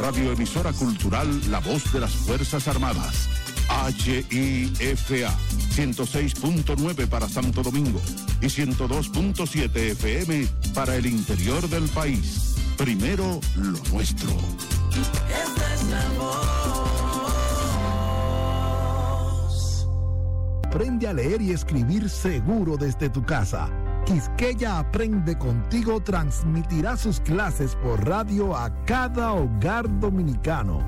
Radioemisora Cultural La Voz de las Fuerzas Armadas. HIFA 106.9 para Santo Domingo y 102.7 FM para el interior del país. Primero lo nuestro. Esta es la voz. Aprende a leer y escribir seguro desde tu casa. Quisqueya Aprende Contigo transmitirá sus clases por radio a cada hogar dominicano.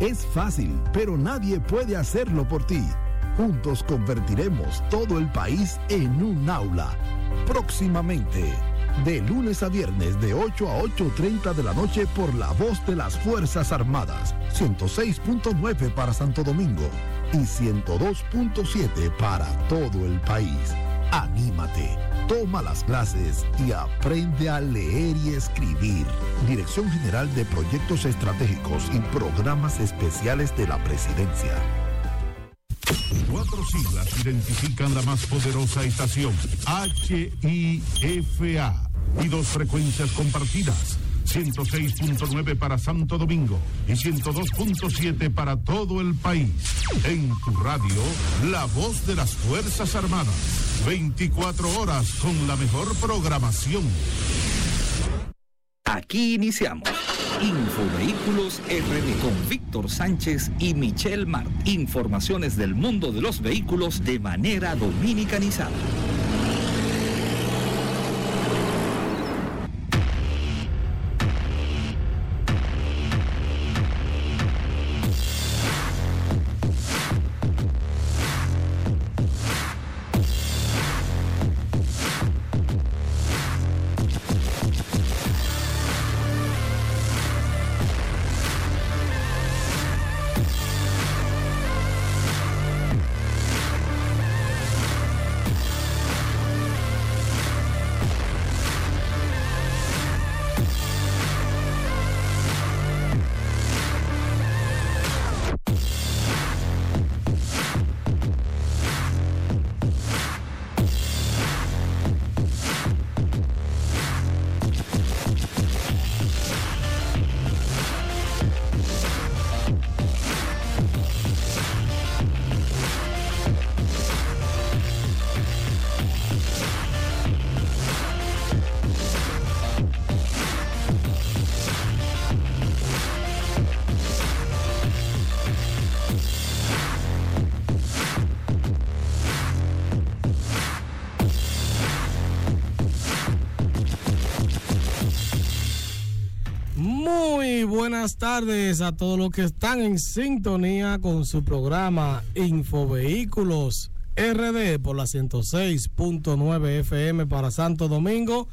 Es fácil, pero nadie puede hacerlo por ti. Juntos convertiremos todo el país en un aula. Próximamente, de lunes a viernes de 8 a 8.30 de la noche por la voz de las Fuerzas Armadas, 106.9 para Santo Domingo y 102.7 para todo el país. Anímate, toma las clases y aprende a leer y escribir. Dirección General de Proyectos Estratégicos y Programas Especiales de la Presidencia. Cuatro siglas identifican la más poderosa estación, HIFA, y dos frecuencias compartidas. 106.9 para Santo Domingo y 102.7 para todo el país. En tu radio, la voz de las Fuerzas Armadas. 24 horas con la mejor programación. Aquí iniciamos. Infovehículos RD con Víctor Sánchez y Michelle Mart. Informaciones del mundo de los vehículos de manera dominicanizada. Buenas tardes a todos los que están en sintonía con su programa Infovehículos RD por la 106.9 FM para Santo Domingo,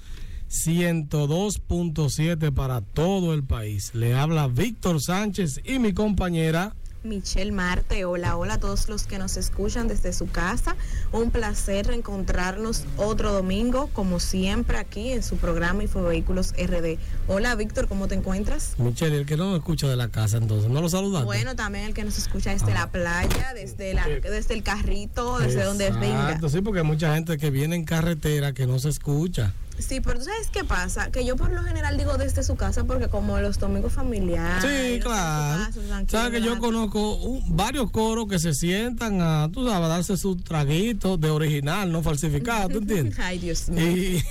102.7 para todo el país. Le habla Víctor Sánchez y mi compañera Michelle Marte, hola, hola a todos los que nos escuchan desde su casa. Un placer reencontrarnos otro domingo, como siempre, aquí en su programa Infovehículos RD. Hola, Víctor, ¿cómo te encuentras? Michelle, el que no nos escucha de la casa, entonces, ¿no lo saludaste? Bueno, también el que nos escucha desde Ah. la playa, desde, la, desde el carrito, desde donde venga. Exacto, sí, porque hay mucha gente que viene en carretera que no se escucha. Sí, pero ¿tú sabes qué pasa? Que yo por lo general digo desde su casa porque como los domingos familiares. Sí, claro. Sabes que yo conozco un- varios coros que se sientan a, tú sabes, a darse su traguito de original, no falsificado, ¿tú entiendes? Ay, Dios mío. Y,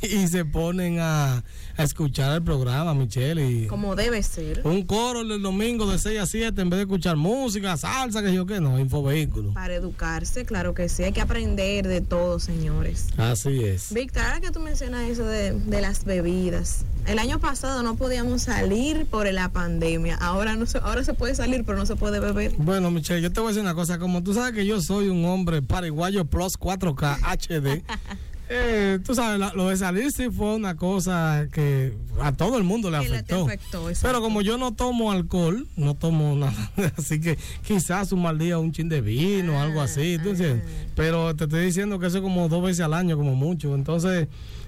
y se ponen a, a escuchar el programa, Michelle. Y Como debe ser. un coro el domingo de 6 a 7 en vez de escuchar música, salsa, que yo qué no, infovehículo. Para educarse, claro que sí, hay que aprender de todo, señores. Así es. Víctor, ahora que tú mencionas eso de, de las bebidas, el año pasado no podíamos salir por la pandemia, ahora no se, ahora se puede salir, pero no se puede beber. Bueno, Michelle, yo te voy a decir una cosa. Como tú sabes que yo soy un hombre paraguayo plus 4K HD. eh, tú sabes, la- lo de salir sí fue una cosa que a todo el mundo le afectó. afectó. Pero como yo no tomo alcohol, no tomo nada, así que quizás un mal día un chin de vino o Ah, algo así, ¿tú entiendes? Pero te estoy diciendo que eso es como dos veces al año, como mucho. Entonces,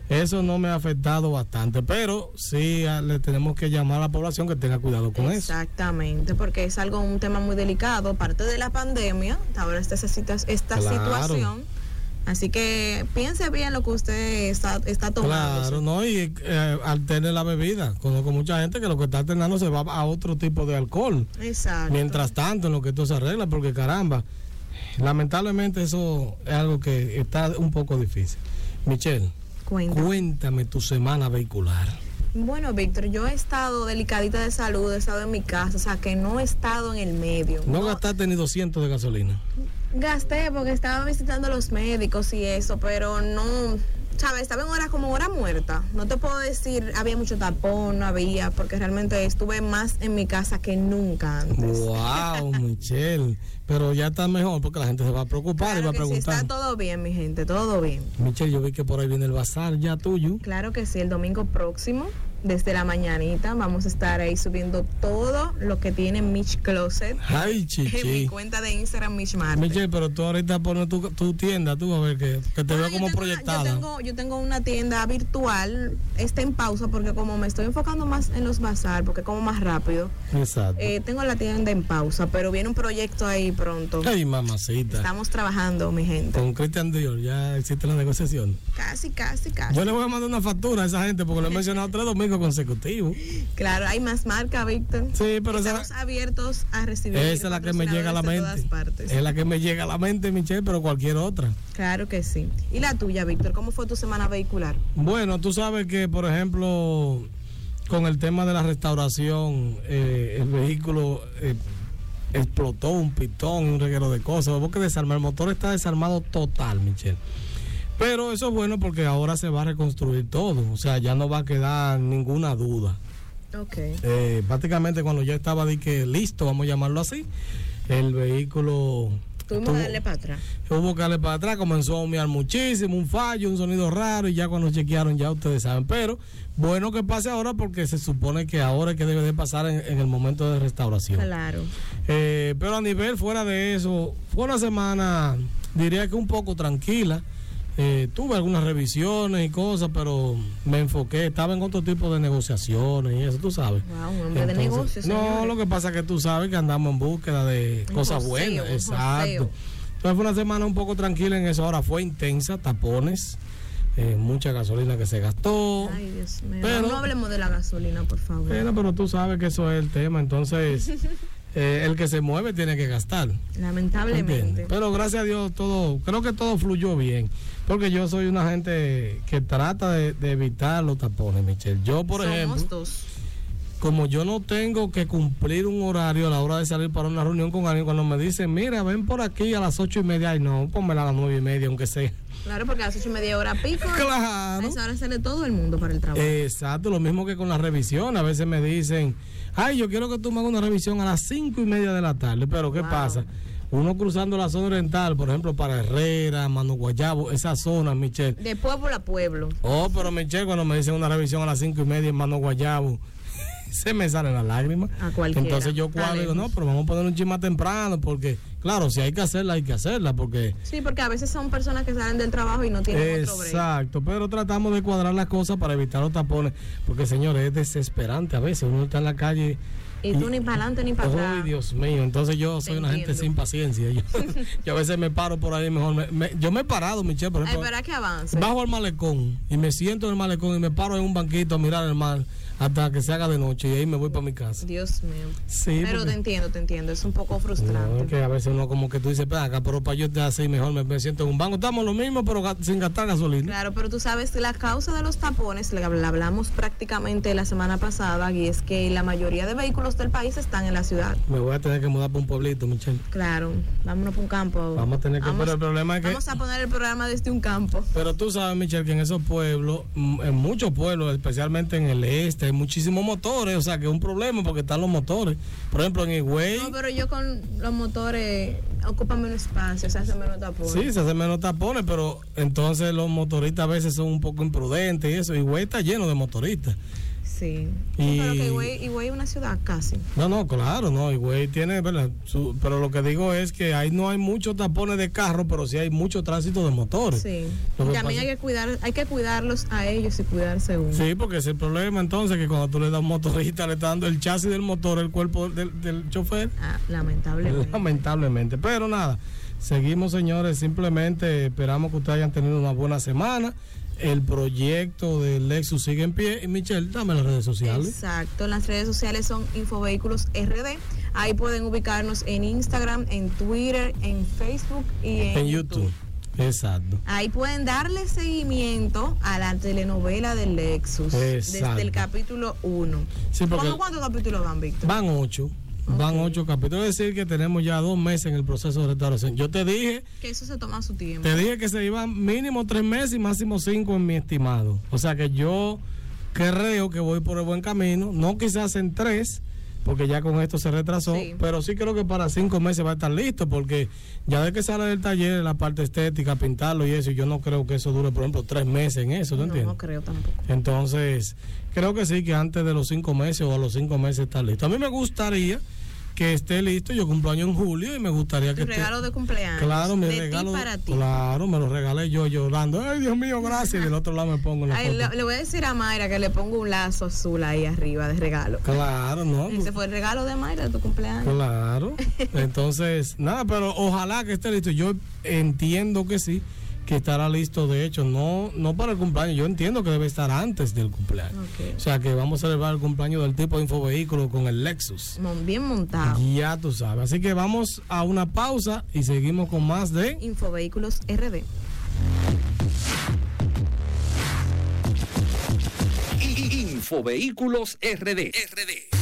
eso no me ha afectado bastante. Pero sí ah, le tenemos que llamar a la población que tenga cuidado con eso. Exactamente, porque es algo, un tema muy delicado, aparte de la pandemia, ahora situa- esta Claro. situación Así que piense bien lo que usted está, está tomando. Claro, no, y eh, alterne la bebida. Conozco mucha gente que lo que está alternando se va a otro tipo de alcohol. Exacto. Mientras tanto, en lo que esto se arregla, porque caramba, lamentablemente eso es algo que está un poco difícil. Michelle, cuéntame tu semana vehicular. Bueno, Víctor, yo he estado delicadita de salud, he estado en mi casa, o sea, que no he estado en el medio. No gastaste ni 200 de gasolina. Gasté porque estaba visitando a los médicos y eso, pero no, ¿sabes? Estaba en hora como hora muerta. No te puedo decir, había mucho tapón, no había, porque realmente estuve más en mi casa que nunca antes. Wow, Michelle. Pero ya está mejor porque la gente se va a preocupar y va a que sí, preguntar. está todo bien, mi gente, todo bien. Michelle, yo vi que por ahí viene el bazar ya tuyo. Claro que sí, el domingo próximo, desde la mañanita, vamos a estar ahí subiendo todo lo que tiene Mitch Closet Ay, en mi chichi. cuenta de Instagram, Mitch Marte. Michelle, pero tú ahorita pones tu, tu tienda, tú a ver que, que te Bueno, veo como tengo proyectada. yo, tengo, yo tengo una tienda virtual, está en pausa porque como me estoy enfocando más en los bazar, porque como más rápido, Exacto. eh, tengo la tienda en pausa, pero viene un proyecto ahí pronto. Ay, mamacita. Estamos trabajando, mi gente. Con Christian Dior ya existe la negociación. Casi, casi, casi. Yo le voy a mandar una factura a esa gente porque lo he mencionado tres domingos consecutivos. Claro, hay más marca, Víctor. Sí, pero Estamos esa, abiertos a recibir. esa es la que me llega a la mente. Es la que me llega a la mente, Michelle, pero cualquier otra. Claro que sí. ¿Y la tuya, Víctor? ¿Cómo fue tu semana vehicular? Bueno, tú sabes que, por ejemplo, con el tema de la restauración, eh, el vehículo eh, explotó un pitón un reguero de cosas. Hubo que desarmar. El motor está desarmado total, Michelle. Pero eso es bueno porque ahora se va a reconstruir todo. O sea, ya no va a quedar ninguna duda. Ok. Eh, prácticamente cuando ya estaba de que listo, vamos a llamarlo así, el vehículo Tuvimos tuvo- que darle para atrás. hubo que darle para atrás, comenzó a humear muchísimo, un fallo, un sonido raro y ya cuando chequearon ya ustedes saben. Pero bueno que pase ahora porque se supone que ahora es que debe de pasar en, en el momento de restauración. Claro. Eh, pero a nivel fuera de eso, fue una semana, diría que un poco tranquila. Eh, tuve algunas revisiones y cosas, pero me enfoqué, estaba en otro tipo de negociaciones y eso, tú sabes. Wow, un hombre de negocios. No, lo que pasa es que tú sabes que andamos en búsqueda de Un cosas joseo, buenas. Exacto. joseo. Entonces fue una semana un poco tranquila en eso. Ahora fue intensa, tapones, eh, mucha gasolina que se gastó. Ay, Dios mío. Pero- no hablemos de la gasolina, por favor. Bueno, pero tú sabes que eso es el tema. Entonces, eh, el que se mueve tiene que gastar. Lamentablemente. ¿Entiendes? Pero gracias a Dios todo, creo que todo fluyó bien. Porque yo soy una gente que trata de, de evitar los tapones, Michelle. Yo, por Somos ejemplo, dos. como yo no tengo que cumplir un horario a la hora de salir para una reunión con alguien, cuando me dicen, mira, ven por aquí a las ocho y media, ay no, pónmela a las nueve y media, aunque sea. Claro, porque a las ocho y media hora pico. Claro. A esa hora sale todo el mundo para el trabajo. Exacto, lo mismo que con la revisión. A veces me dicen, ay, yo quiero que tú me hagas una revisión a las cinco y media de la tarde. Pero ¿qué Wow. pasa? Uno cruzando la zona oriental, por ejemplo, para Herrera, Mano Guayabo, esa zona, Michelle. De pueblo a pueblo. Oh, pero Michelle, cuando me dicen una revisión a las cinco y media en Mano Guayabo, se me salen las lágrimas. A cualquiera. Entonces yo cuadro y digo, no, pero vamos a poner un chisme temprano, porque, claro, si hay que hacerla, hay que hacerla, porque... Sí, porque a veces son personas que salen del trabajo y no tienen otro. Exacto, pero tratamos de cuadrar las cosas para evitar los tapones, porque señores, es desesperante a veces, uno está en la calle Y tú ni para adelante ni para atrás. Ay, Dios mío, entonces yo soy una gente sin paciencia. Yo, yo a veces me paro por ahí mejor. me- me- yo me he parado, Michelle, por ejemplo. esperar que avance. Bajo al malecón y me siento en el malecón y me paro en un banquito a mirar el mar hasta que se haga de noche y ahí me voy para mi casa. Dios mío. Sí, Pero porque- te entiendo, te entiendo. Es un poco frustrante. No, que a veces uno como que tú dices, "Ven acá, pero para yo estar así mejor me, me siento en un banco. Estamos lo mismo, pero sin gastar gasolina. Claro, pero tú sabes que la causa de los tapones, la la hablamos prácticamente la semana pasada, y es que la mayoría de vehículos del país están en la ciudad. Me voy a tener que mudar para un pueblito, Michelle. Claro, vámonos para un campo. Vamos a tener que, pero el problema es que... vamos a poner el programa desde un campo. Pero tú sabes, Michelle, que en esos pueblos, mm, en muchos pueblos, especialmente en el este, hay muchísimos motores, o sea que es un problema porque están los motores. Por ejemplo, en Higüey, No, pero yo con los motores ocupan menos espacio, se hace menos tapones. sí, se hacen menos tapones, pero entonces los motoristas a veces son un poco imprudentes y eso. Higüey está lleno de motoristas. Sí. Y- Pero que Higüey, Higüey es una ciudad casi. No, no, claro, no, Higüey tiene, ¿verdad? Su- pero lo que digo es que ahí no hay muchos tapones de carro, pero sí hay mucho tránsito de motores. Sí. También pasa- hay que cuidar, hay que cuidarlos a ellos y cuidarse uno. Sí, porque es el problema entonces que cuando tú le das a un motorista, le estás dando el chasis del motor, el cuerpo del, del chofer. Ah, lamentablemente. Lamentablemente. Pero nada, Seguimos, señores. Simplemente esperamos que ustedes hayan tenido una buena semana. El proyecto del Lexus sigue en pie. Y Michelle, dame las redes sociales. Exacto, las redes sociales son Infovehículos RD. Ahí pueden ubicarnos en Instagram, en Twitter, en Facebook y en, En YouTube. Exacto. Ahí pueden darle seguimiento a la telenovela del Lexus Exacto. desde el capítulo 1. Sí, porque- ¿Cómo cuántos capítulos van, Víctor? Van ocho. Van ocho capítulos. Es decir, que tenemos ya dos meses en el proceso de restauración. Yo te dije, Que eso se toma su tiempo. te dije que se iban mínimo tres meses y máximo cinco en mi estimado. O sea que yo creo que voy por el buen camino. No quizás en tres, porque ya con esto se retrasó. Sí. Pero sí creo que para cinco meses va a estar listo, porque ya de que sale del taller la parte estética, pintarlo y eso, yo no creo que eso dure, por ejemplo, tres meses en eso. ¿tú no, entiendes? no creo tampoco. Entonces, creo que sí, que antes de los cinco meses o a los cinco meses está listo. A mí me gustaría que esté listo. Yo cumplo año en julio y me gustaría que Tu esté. regalo de cumpleaños. Claro, mi de regalo. Ti para ti. Claro, me lo regalé yo llorando. Ay, Dios mío, gracias. Y del otro lado me pongo la Ay, le, le voy a decir a Mayra que le ponga un lazo azul ahí arriba de regalo. Claro, ¿no? Ese fue el regalo de Mayra de tu cumpleaños. Claro. Entonces, nada, pero ojalá que esté listo. Yo entiendo que sí, que estará listo. De hecho, no, no para el cumpleaños. Yo entiendo que debe estar antes del cumpleaños. O sea, que vamos a celebrar el cumpleaños del tipo de infovehículo con el Lexus. Bien montado. Ya tú sabes. Así que vamos a una pausa y seguimos con más de Infovehículos RD. Infovehículos RD.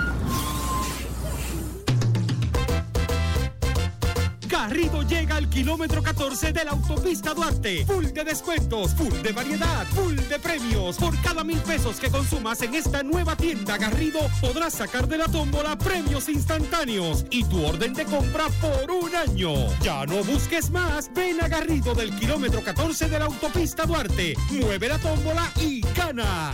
Garrido llega al kilómetro 14 de la autopista Duarte. Full de descuentos, full de variedad, full de premios. Por cada mil pesos que consumas en esta nueva tienda Garrido, podrás sacar de la tómbola premios instantáneos y tu orden de compra por un año. Ya no busques más. Ven a Garrido del kilómetro 14 de la autopista Duarte. Mueve la tómbola y gana.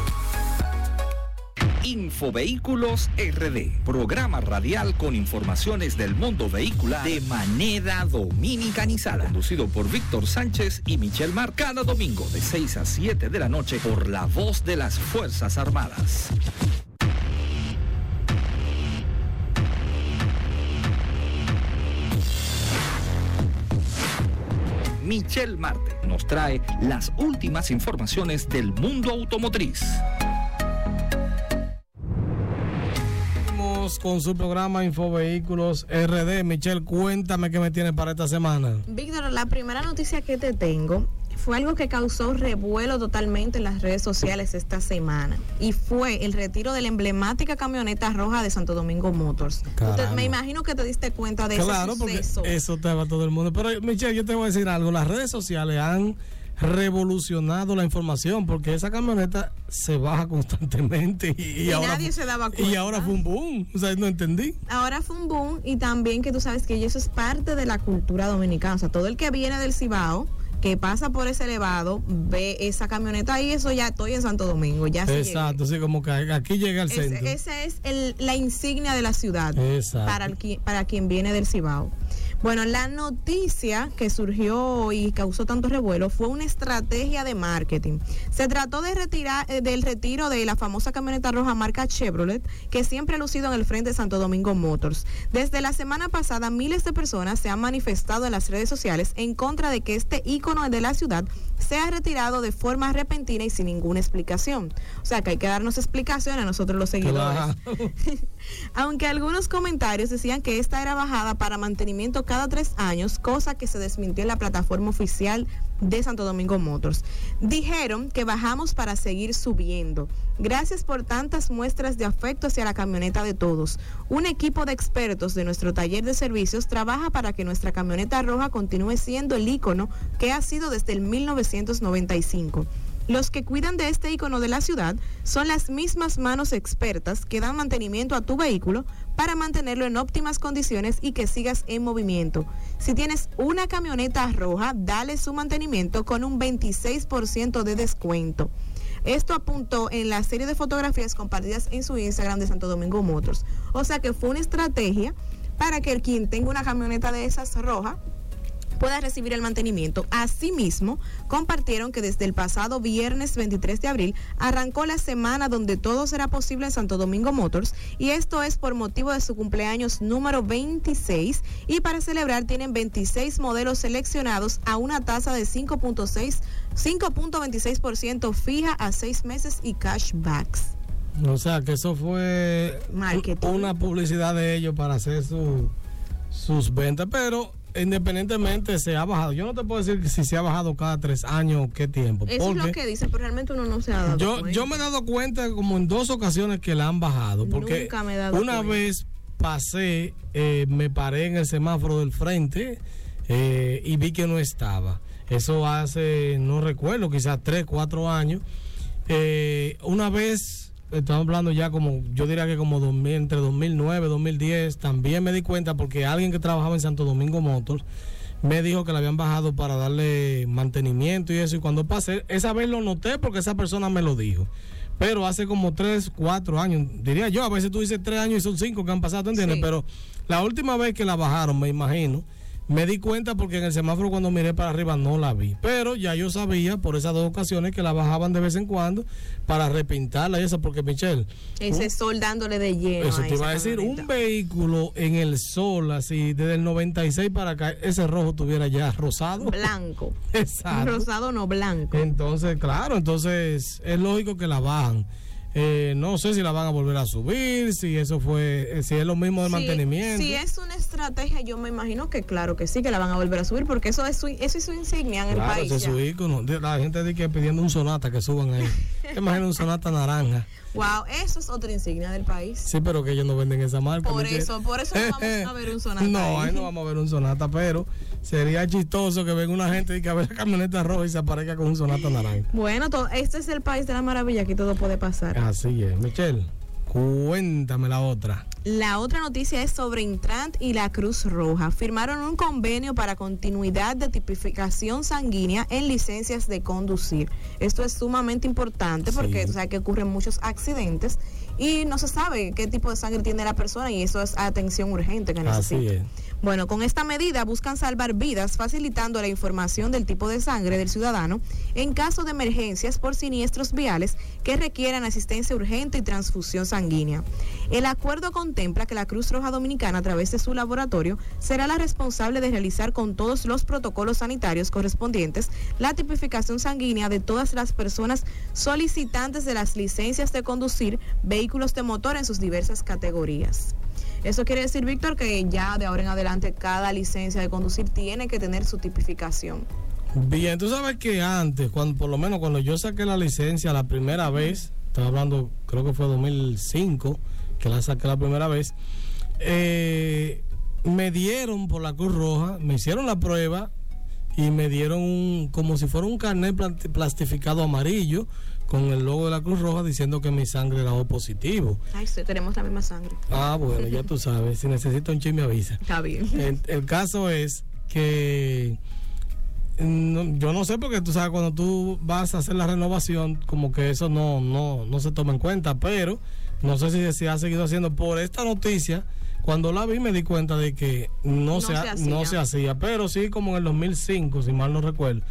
Infovehículos RD, programa radial con informaciones del mundo vehicular de manera dominicanizada, conducido por Víctor Sánchez y Michelle Mar, cada domingo de 6 a 7 de la noche por la voz de las Fuerzas Armadas. Michelle Marte nos trae las últimas informaciones del mundo automotriz. Con su programa Infovehículos RD. Michelle, cuéntame qué me tienes para esta semana. Víctor, la primera noticia que te tengo fue algo que causó revuelo totalmente en las redes sociales esta semana y fue el retiro de la emblemática camioneta roja de Santo Domingo Motors. Usted- me imagino que te diste cuenta de Claro, ese porque suceso. eso te va todo el mundo. Pero Michelle, yo te voy a decir algo. Las redes sociales han revolucionado la información porque esa camioneta se baja constantemente y, y Y ahora nadie se daba y cuenta. ahora fue un boom. O sea, no entendí. Ahora fue un boom y también que tú sabes que eso es parte de la cultura dominicana. O sea, todo el que viene del Cibao, que pasa por ese elevado, ve esa camioneta ahí, eso ya estoy en Santo Domingo, ya Exacto, sí, como que aquí llega al centro. Esa es el- la insignia de la ciudad Exacto. para, el para quien viene del Cibao. Bueno, la noticia que surgió y causó tanto revuelo fue una estrategia de marketing. Se trató de retirar eh, del retiro de la famosa camioneta roja marca Chevrolet, que siempre ha lucido en el frente de Santo Domingo Motors. Desde la semana pasada, miles de personas se han manifestado en las redes sociales en contra de que este ícono de la ciudad sea retirado de forma repentina y sin ninguna explicación. O sea, que hay que darnos explicaciones a nosotros los seguidores. Claro. Aunque algunos comentarios decían que esta era bajada para mantenimiento cada tres años, cosa que se desmintió en la plataforma oficial de Santo Domingo Motors. Dijeron que bajamos para seguir subiendo. Gracias por tantas muestras de afecto hacia la camioneta de todos. Un equipo de expertos de nuestro taller de servicios trabaja para que nuestra camioneta roja continúe siendo el ícono que ha sido desde el 1995. Los que cuidan de este icono de la ciudad son las mismas manos expertas que dan mantenimiento a tu vehículo para mantenerlo en óptimas condiciones y que sigas en movimiento. Si tienes una camioneta roja, dale su mantenimiento con un 26% de descuento. Esto apuntó en la serie de fotografías compartidas en su Instagram de Santo Domingo Motors. O sea que fue una estrategia para que el quien tenga una camioneta de esas roja pueda recibir el mantenimiento. Asimismo, compartieron que desde el pasado viernes 23 de abril arrancó la semana donde todo será posible en Santo Domingo Motors y esto es por motivo de su cumpleaños número 26 y para celebrar tienen 26 modelos seleccionados a una tasa de 5.6 5.26% fija a seis meses y cashbacks. O sea, que eso fue Marketing. una publicidad de ellos para hacer su- sus ventas, pero independientemente se ha bajado. Yo no te puedo decir si se ha bajado cada tres años o qué tiempo. Eso es lo que dicen, pero realmente uno no se ha dado yo, cuenta. yo me he dado cuenta como en dos ocasiones que la han bajado. Porque Nunca me he dado una cuenta. vez pasé, eh, me paré en el semáforo del frente eh, y vi que no estaba. Eso hace, no recuerdo, quizás tres, cuatro años. Eh, una vez, estamos hablando ya como, yo diría que como 2000, entre 2009 2010, también me di cuenta porque alguien que trabajaba en Santo Domingo Motors me dijo que la habían bajado para darle mantenimiento y eso. Y cuando pasé, esa vez lo noté porque esa persona me lo dijo. Pero hace como tres, cuatro años, diría yo, a veces tú dices tres años y son cinco que han pasado, ¿tú entiendes? Sí. Pero la última vez que la bajaron, me imagino, me di cuenta porque en el semáforo cuando miré para arriba no la vi. Pero ya yo sabía por esas dos ocasiones que la bajaban de vez en cuando para repintarla y eso, porque Michelle, Ese sol dándole de lleno. eso te iba a decir, camioneta. un vehículo en el sol, así, desde el 96 para acá, ese rojo tuviera ya rosado. Blanco. Exacto. Rosado no blanco. Entonces, claro, entonces es lógico que la bajan. Eh, no sé si la van a volver a subir, si eso fue, eh, si es lo mismo de Sí, mantenimiento. Si es una estrategia, yo me imagino que claro que sí, que la van a volver a subir, porque eso es su, eso es su insignia en Claro, el país. es su ícono. La gente dice que pidiendo un sonata que suban ahí. Imagina un sonata naranja. Wow, eso es otra insignia del país. Sí, pero que ellos no venden esa marca. Por eso, por eso no vamos a ver un sonata. No, ahí. no vamos a ver un sonata, pero sería chistoso que venga una gente y que vea la camioneta roja y se aparezca con un sonata naranja. Bueno, to- este es el país de la maravilla, aquí todo puede pasar. Así es. Michelle, cuéntame la otra. La otra noticia es sobre Intrant y la Cruz Roja. Firmaron un convenio para continuidad de tipificación sanguínea en licencias de conducir. Esto es sumamente importante porque Sí. que ocurren muchos accidentes y no se sabe qué tipo de sangre tiene la persona y eso es atención urgente que necesita. Así es. Bueno, con esta medida buscan salvar vidas facilitando la información del tipo de sangre del ciudadano en caso de emergencias por siniestros viales que requieran asistencia urgente y transfusión sanguínea. El acuerdo contempla que la Cruz Roja Dominicana, a través de su laboratorio, será la responsable de realizar con todos los protocolos sanitarios correspondientes la tipificación sanguínea de todas las personas solicitantes de las licencias de conducir vehículos de motor en sus diversas categorías. Eso quiere decir, Víctor, que ya de ahora en adelante cada licencia de conducir tiene que tener su tipificación. Bien, tú sabes que antes, cuando por lo menos cuando yo saqué la licencia la primera vez, estaba hablando, creo que fue 2005, que la saqué la primera vez, eh, me dieron por la Cruz Roja, me hicieron la prueba y me dieron un, como si fuera un carnet plastificado amarillo con el logo de la Cruz Roja diciendo que mi sangre era O positivo. Ay, sí, tenemos la misma sangre. Ah, bueno, ya tú sabes, si necesito un chisme me avisa. Está bien. El, el caso es que no- yo no sé porque tú sabes cuando tú vas a hacer la renovación como que eso no no no se toma en cuenta pero no sé si se ha seguido haciendo por esta noticia cuando la vi me di cuenta de que no, No se, ha- se hacía. no se hacía pero sí como en el 2005 si mal no recuerdo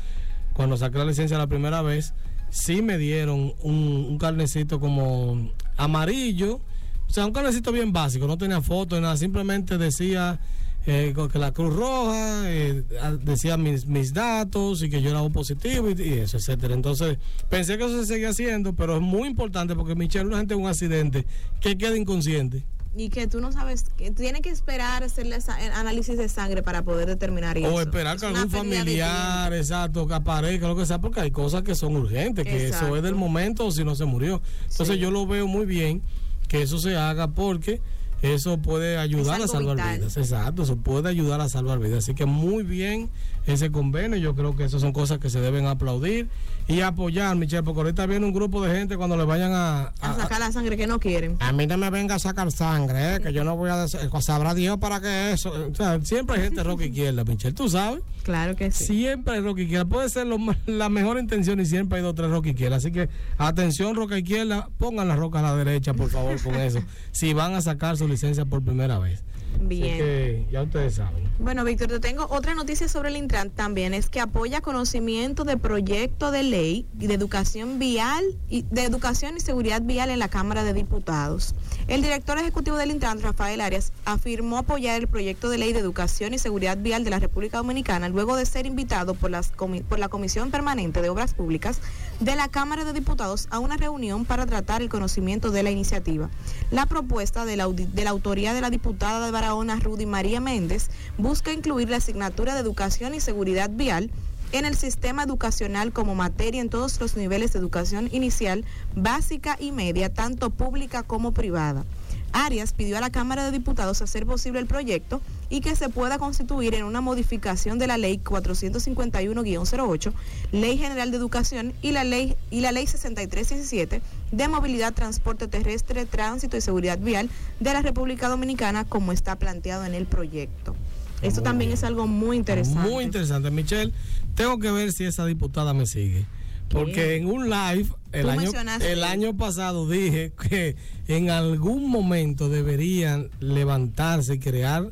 cuando saqué la licencia la primera vez sí me dieron un, carnecito como amarillo o sea un carnecito bien básico no tenía foto ni nada simplemente decía eh, que la Cruz Roja eh, decía mis, mis datos y que yo era un positivo y, y eso, etcétera. Entonces, pensé que eso se seguía haciendo, pero es muy importante porque Michelle, una gente en un accidente que queda inconsciente. Y que tú no sabes, que tiene que esperar hacerle el análisis de sangre para poder determinar eso. O esperar Es que algún familiar, exacto, que aparezca, lo que sea, porque hay cosas que son urgentes, que eso es del momento o si no se murió. Entonces Sí. yo lo veo muy bien que eso se haga porque eso puede ayudar a salvar vital. vidas. Exacto, eso puede ayudar a salvar vidas. Así que muy bien ese convenio, yo creo que esas son cosas que se deben aplaudir y apoyar, Michelle, porque ahorita viene un grupo de gente cuando le vayan a... a- A sacar la sangre que no quieren. a mí no me venga a sacar sangre, eh, que yo no voy a... des- Sabrá Dios para qué eso. O sea, siempre hay gente roca izquierda, Michelle, tú sabes. Claro que sí. Siempre hay roca izquierda. Puede ser lo la mejor intención y siempre hay dos tres roca izquierda. Así que atención, roca izquierda, pongan la roca a la derecha, por favor, con eso. Si van a sacar su licencia por primera vez. Así Bien. que ya ustedes saben. Bueno, Víctor, te tengo otra noticia sobre el Intran también, es que apoya conocimiento de proyecto de ley de educación vial y de educación y seguridad vial en la Cámara de Diputados. El director ejecutivo del Intran, Rafael Arias, afirmó apoyar el proyecto de ley de educación y seguridad vial de la República Dominicana luego de ser invitado por, las por la Comisión Permanente de Obras Públicas de la Cámara de Diputados a una reunión para tratar el conocimiento de la iniciativa. La propuesta de la, de la autoría de la diputada de Barahona, Rudy María Méndez, busca incluir la asignatura de educación y seguridad vial en el sistema educacional como materia en todos los niveles de educación inicial, básica y media, tanto pública como privada. Arias pidió a la Cámara de Diputados hacer posible el proyecto y que se pueda constituir en una modificación de la Ley 451-08, Ley General de Educación y la Ley y la Ley 6317 de Movilidad, Transporte Terrestre, Tránsito y Seguridad Vial de la República Dominicana como está planteado en el proyecto. Esto también bien. es algo muy interesante. Muy interesante, Michelle. Tengo que ver si esa diputada me sigue. Porque en un live el Tú año, el año pasado dije que en algún momento deberían levantarse y crear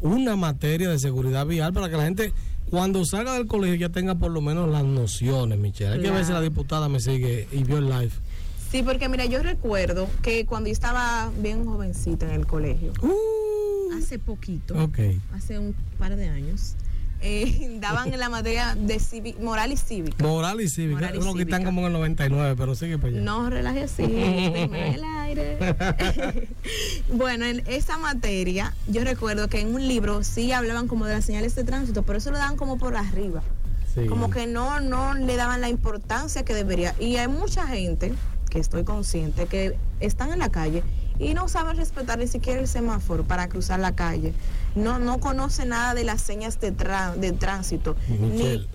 una materia de seguridad vial para que la gente cuando salga del colegio ya tenga por lo menos las nociones, Michelle. Hay que ver si la Claro. diputada me sigue y vio el live. Sí, porque mira, yo recuerdo que cuando yo estaba bien jovencita en el colegio, Uh, hace poquito, hace un par de años, eh, daban en la materia de civi- moral y cívica. Moral y cívica. Moral y Creo que están cívica. como en el 99, pero sigue para allá. No relaje así, el aire. bueno, en esa materia, yo recuerdo que en un libro sí hablaban como de las señales de tránsito, pero eso lo daban como por arriba. Sí. Como que no, no le daban la importancia que debería. Y hay mucha gente, que estoy consciente, que están en la calle y no saben respetar ni siquiera el semáforo para cruzar la calle. No, no conoce nada de las señas de, tra- de tránsito. Michelle, Ni,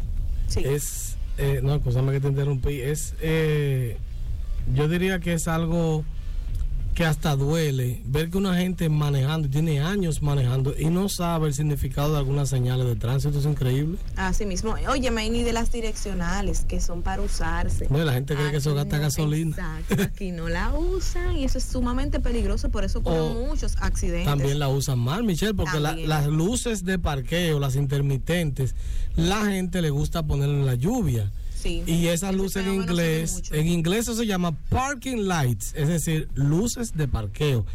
sí. es, eh, no, escúchame que te interrumpí, es, eh, yo diría que es algo que hasta duele ver que una gente manejando, tiene años manejando y no sabe el significado de algunas señales de tránsito, es increíble. Así mismo. Oye, ni de las direccionales que son para usarse. No, la gente cree que eso Aquí gasta no, gasolina. Exacto, aquí no la usan y eso es sumamente peligroso, por eso ocurren muchos accidentes. También la usan mal, Michelle, porque la- las luces de parqueo, las intermitentes, la gente le gusta ponerle en la lluvia. Sí. Y esas luces en inglés, en inglés eso se llama parking lights, es decir, luces de parqueo.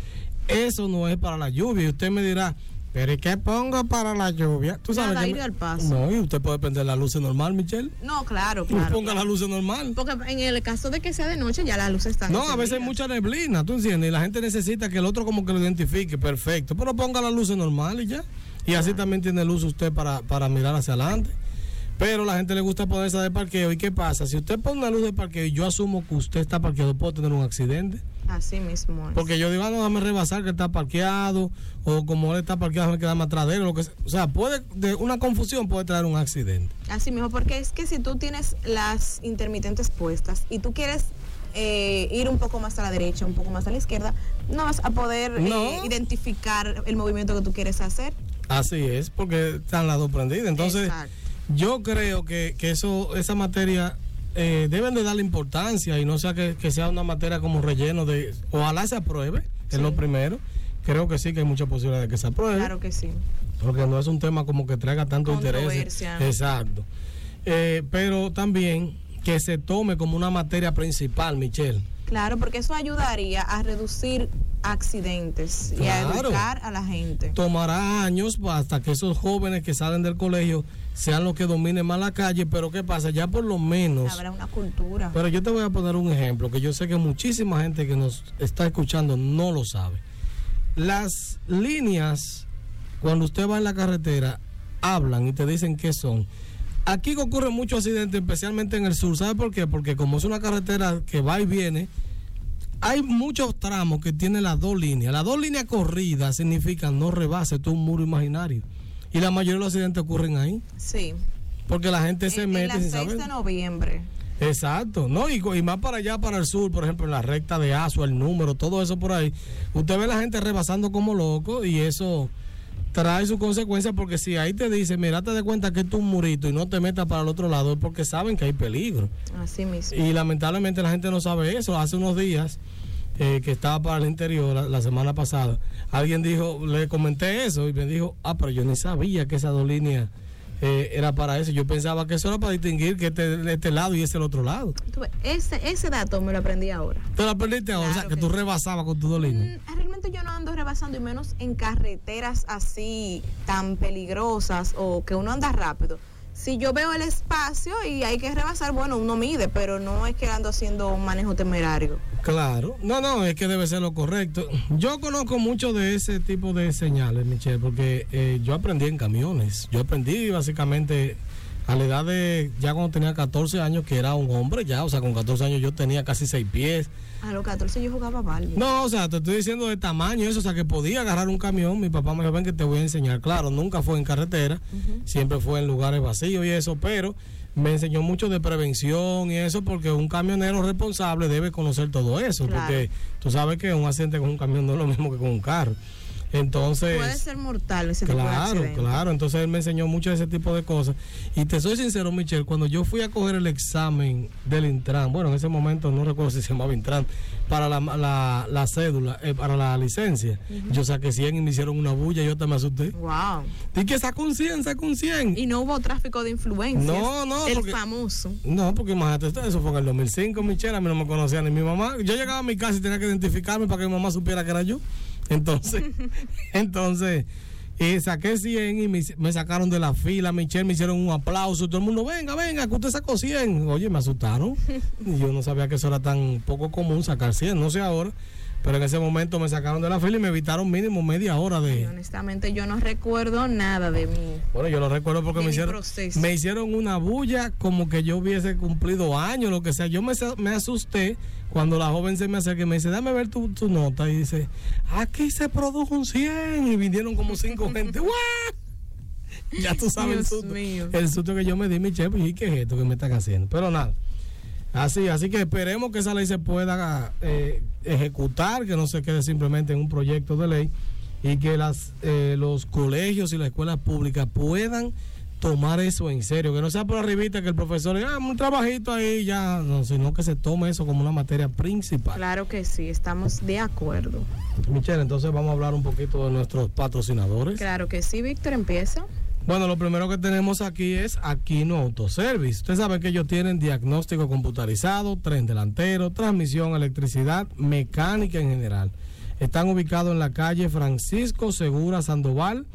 Eso no es para la lluvia. Y usted me dirá, ¿pero ¿y qué pongo para la lluvia? Tú sabes Nada, que ir me- al paso. No, y usted puede prender la luz normal, Michelle. No, claro, claro. ponga claro. la luz normal. Porque en el caso de que sea de noche, ya las luces están. No, a veces hay mucha neblina, ¿tú entiendes? Y la gente necesita que el otro como que lo identifique, perfecto. Pero ponga la luz normal y ya. Y así también tiene luz usted para, para mirar hacia adelante. Pero la gente le gusta ponerse de parqueo. ¿Y qué pasa? Si usted pone una luz de parqueo y yo asumo que usted está parqueado, puedo tener un accidente. Así mismo. es. Porque yo digo, ah, no, déjame rebasar que está parqueado. O como él está parqueado, déjame quedarme atrás de él. o Lo que sea. O sea, puede, de una confusión puede traer un accidente. Así mismo, porque es que si tú tienes las intermitentes puestas y tú quieres eh, ir un poco más a la derecha, un poco más a la izquierda, no vas a poder eh, identificar el movimiento que tú quieres hacer. Así es, porque están las dos prendidas. Entonces, Exacto. Yo creo que, que eso, esa materia eh, deben de darle importancia y no sea que, que sea una materia como relleno de. Ojalá se apruebe, es lo primero. Creo que sí que hay mucha posibilidad de que se apruebe. Claro que sí. Porque no es un tema como que traiga tanto interés. Exacto. Eh, pero también que se tome como una materia principal, Michelle. Claro, porque eso ayudaría a reducir accidentes y a educar a la gente. Tomará años hasta que esos jóvenes que salen del colegio sean los que dominen más la calle, pero ¿qué pasa? Ya por lo menos... Habrá una cultura. Pero yo te voy a poner un ejemplo que yo sé que muchísima gente que nos está escuchando no lo sabe. las líneas, cuando usted va en la carretera, hablan y te dicen qué son. Aquí ocurren muchos accidentes, especialmente en el sur. ¿Sabe por qué? Porque como es una carretera que va y viene, hay muchos tramos que tienen las dos líneas. Las dos líneas corridas significan no rebase, tú un muro imaginario. Y la mayoría de los accidentes ocurren ahí. Sí. Porque la gente se en, mete en la sin 6 saber. de noviembre. Exacto, ¿no? Y, y, más para allá, para el sur, por ejemplo, en la recta de Azo, el número, todo eso por ahí. Usted ve la gente rebasando como loco y eso trae su consecuencia porque si ahí te dice, mira, te das cuenta que es un murito y no te metas para el otro lado es porque saben que hay peligro. Así mismo. Y lamentablemente la gente no sabe eso. Hace unos días eh, que estaba para el interior, la, la, semana pasada, alguien dijo, le comenté eso y me dijo, ah, pero yo ni sabía que esas dos líneas eh, era para eso. Yo pensaba que eso era para distinguir que este, este lado y este el otro lado. Ese, ese dato me lo aprendí ahora. ¿Te lo aprendiste ahora? Claro o sea, que, que tú sí. rebasabas con tus dos líneas. Mm, realmente yo no ando rebasando y menos en carreteras así tan peligrosas o que uno anda rápido. Si yo veo el espacio y hay que rebasar, bueno, uno mide, pero no es que ando haciendo un manejo temerario. Claro, no, no, es que debe ser lo correcto. Yo conozco mucho de ese tipo de señales, Michelle, porque eh, yo aprendí en camiones. Yo aprendí básicamente a la edad de, ya cuando tenía 14 años, que era un hombre ya, o sea, con 14 años yo tenía casi 6 pies. A los 14 yo jugaba Barbie. No, o sea, te estoy diciendo de tamaño eso, o sea, que podía agarrar un camión. Mi papá me dijo, ven que te voy a enseñar. Claro, nunca fue en carretera, uh -huh. siempre fue en lugares vacíos y eso, pero me enseñó mucho de prevención y eso, porque un camionero responsable debe conocer todo eso, claro. porque tú sabes que un accidente con un camión no es lo mismo que con un carro. Entonces. Puede ser mortal ese claro, tipo de Claro, entonces él me enseñó mucho de ese tipo de cosas. Y te soy sincero, Michelle, cuando yo fui a coger el examen del Intran, bueno, en ese momento no recuerdo si se llamaba Intran, para la, la, la cédula, eh, para la licencia, uh -huh. yo saqué 100 y me hicieron una bulla y yo hasta me asusté. Wow. Y que sacó un 100, sacó un 100. Y no hubo tráfico de influencias. No, no. El porque, famoso. No, porque imagínate, eso fue en el 2005, Michelle, a mí no me conocía ni mi mamá. Yo llegaba a mi casa y tenía que identificarme para que mi mamá supiera que era yo. Entonces, entonces eh, saqué 100 y me, me, sacaron de la fila. Michelle me hicieron un aplauso. Todo el mundo, venga, venga, que usted sacó 100. Oye, me asustaron. y yo no sabía que eso era tan poco común sacar 100, no sé ahora. Pero en ese momento me sacaron de la fila y me evitaron mínimo media hora de. Honestamente, yo no recuerdo nada de mí. Bueno, yo lo recuerdo porque me hicieron, me hicieron una bulla como que yo hubiese cumplido años, lo que sea. Yo me, me asusté cuando la joven se me acerca y me dice, dame ver tu, tu nota. Y dice, aquí se produjo un 100. Y vinieron como cinco gente. ¡Guau! Ya tú sabes el, susto, mío. el susto que yo me di, Michelle. Pues, ¿Y qué es esto que me están haciendo? Pero nada. Así, así que esperemos que esa ley se pueda eh, ejecutar, que no se quede simplemente en un proyecto de ley y que las, eh, los colegios y las escuelas públicas puedan tomar eso en serio, que no sea por arribita que el profesor ah, un trabajito ahí ya, no, sino que se tome eso como una materia principal. Claro que sí, estamos de acuerdo. Michelle, entonces vamos a hablar un poquito de nuestros patrocinadores. Claro que sí, Víctor, empieza. Bueno, lo primero que tenemos aquí es Aquino Autoservice. Usted sabe que ellos tienen diagnóstico computarizado, tren delantero, transmisión, electricidad, mecánica en general. Están ubicados en la calle Francisco Segura Sandoval,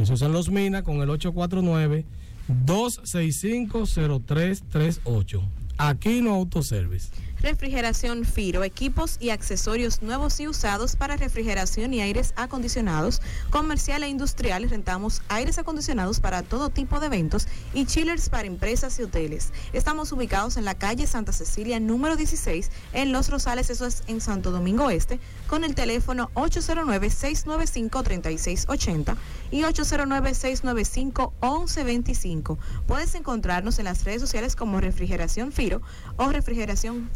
eso es en Los Minas, con el 849-265-0338. Aquino Autoservice. Refrigeración Firo, equipos y accesorios nuevos y usados para refrigeración y aires acondicionados, comercial e industrial. Rentamos aires acondicionados para todo tipo de eventos y chillers para empresas y hoteles. Estamos ubicados en la calle Santa Cecilia número 16 en Los Rosales, eso es en Santo Domingo Este, con el teléfono 809-695-3680 y 809-695-1125. Puedes encontrarnos en las redes sociales como Refrigeración Firo o Refrigeración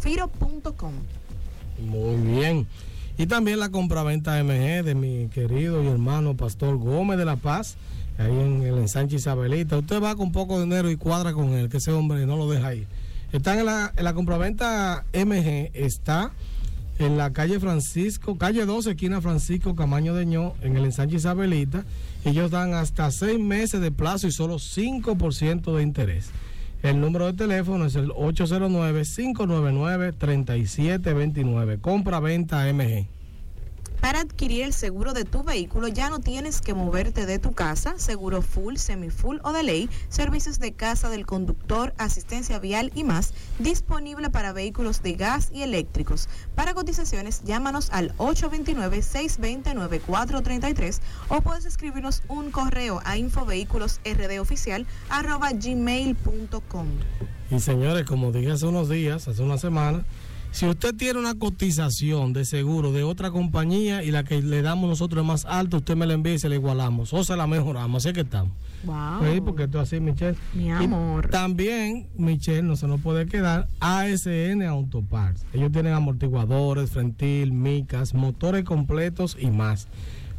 Muy bien. Y también la compraventa MG de mi querido y hermano Pastor Gómez de La Paz, ahí en el ensanche Isabelita. Usted va con poco dinero y cuadra con él, que ese hombre no lo deja ahí. Están en la, en la compraventa MG, está en la calle Francisco, calle 12, esquina Francisco Camaño de Ño, en el ensanche Isabelita. Ellos dan hasta seis meses de plazo y solo 5% de interés. El número de teléfono es el 809-599-3729. Compra-venta MG. Para adquirir el seguro de tu vehículo ya no tienes que moverte de tu casa, seguro full, semi-full o de ley, servicios de casa del conductor, asistencia vial y más, disponible para vehículos de gas y eléctricos. Para cotizaciones, llámanos al 829-620-9433 o puedes escribirnos un correo a gmail.com. Y señores, como dije hace unos días, hace una semana, si usted tiene una cotización de seguro de otra compañía y la que le damos nosotros es más alta, usted me la envía y se la igualamos o se la mejoramos. Así que estamos. Wow. Sí, porque esto es así, Michelle. Mi Y amor. también, Michelle, no se nos puede quedar ASN Auto Parts. Ellos tienen amortiguadores, frentil, micas, motores completos y más.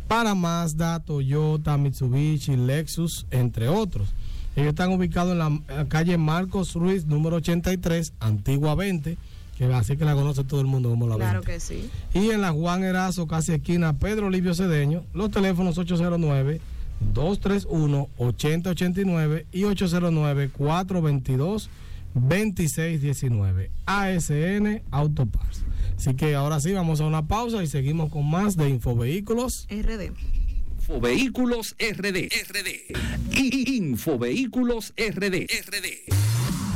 Para Mazda, Toyota, Mitsubishi, Lexus, entre otros. Ellos están ubicados en la calle Marcos Ruiz, número 83, Antigua 20, que así que la conoce todo el mundo como la Claro 20. que sí. Y en la Juan Erazo, casi esquina Pedro Livio Cedeño, los teléfonos 809-231-8089 y 809-422-2619. ASN Autoparts. Así que ahora sí, vamos a una pausa y seguimos con más de Infovehículos. RD. Infovehículos RD. RD. Infovehículos RD. RD.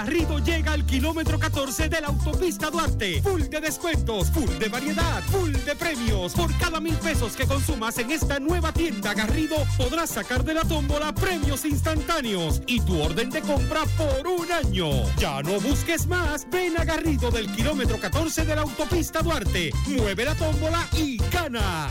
Garrido llega al kilómetro 14 de la autopista Duarte. Full de descuentos, full de variedad, full de premios. Por cada mil pesos que consumas en esta nueva tienda Garrido, podrás sacar de la tómbola premios instantáneos y tu orden de compra por un año. Ya no busques más. Ven a Garrido del kilómetro 14 de la autopista Duarte. Mueve la tómbola y gana.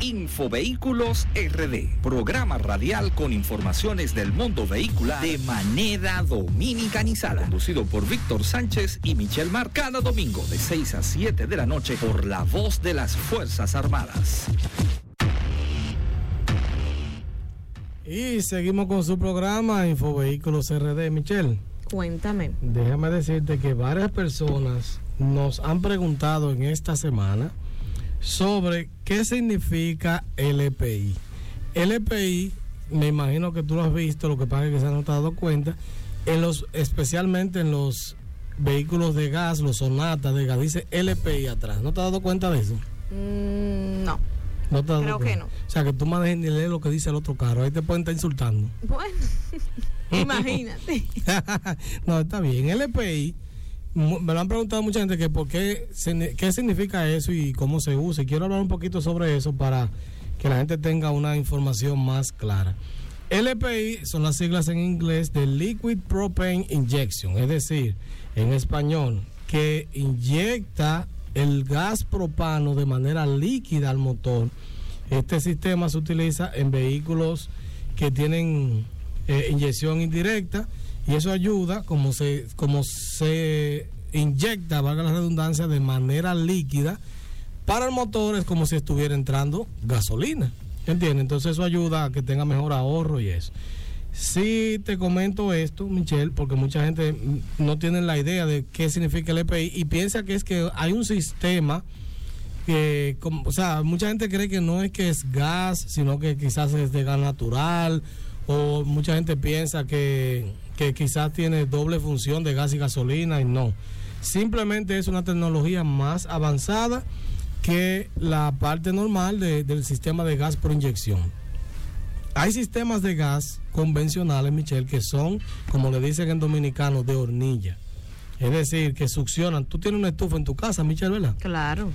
Infovehículos RD. Programa radial con informaciones del mundo vehicular de manera dominicanizada. Conducido por Víctor Sánchez y Michelle Mar cada domingo de 6 a 7 de la noche por la voz de las Fuerzas Armadas. Y seguimos con su programa Infovehículos RD. Michelle, Cuéntame. déjame decirte que varias personas nos han preguntado en esta semana sobre qué significa LPI. LPI, me imagino que tú lo has visto, lo que pasa es que se han dado cuenta, en los, especialmente en los vehículos de gas, los sonatas de gas, dice LPI atrás. ¿No te has dado cuenta de eso? Mm, no. No te has dado Creo que cuenta. no. O sea, que tú manejes ni lees lo que dice el otro carro, ahí te pueden estar insultando. Bueno, imagínate. no, está bien. LPI, me lo han preguntado mucha gente que por qué, qué significa eso y cómo se usa. Y quiero hablar un poquito sobre eso para que la gente tenga una información más clara. LPI son las siglas en inglés de Liquid Propane Injection, es decir, en español, que inyecta el gas propano de manera líquida al motor. Este sistema se utiliza en vehículos que tienen eh, inyección indirecta y eso ayuda como se como se inyecta, valga la redundancia, de manera líquida para el motor es como si estuviera entrando gasolina. ¿Entiendes? Entonces eso ayuda a que tenga mejor ahorro y eso. Sí te comento esto, Michelle, porque mucha gente no tiene la idea de qué significa el EPI y piensa que es que hay un sistema que, o sea, mucha gente cree que no es que es gas, sino que quizás es de gas natural, o mucha gente piensa que, que quizás tiene doble función de gas y gasolina, y no. Simplemente es una tecnología más avanzada que la parte normal de- del sistema de gas por inyección. Hay sistemas de gas convencionales, Michelle, que son, como le dicen en dominicano, de hornilla. Es decir, que succionan. Tú tienes una estufa en tu casa, Michelle, ¿verdad? Claro.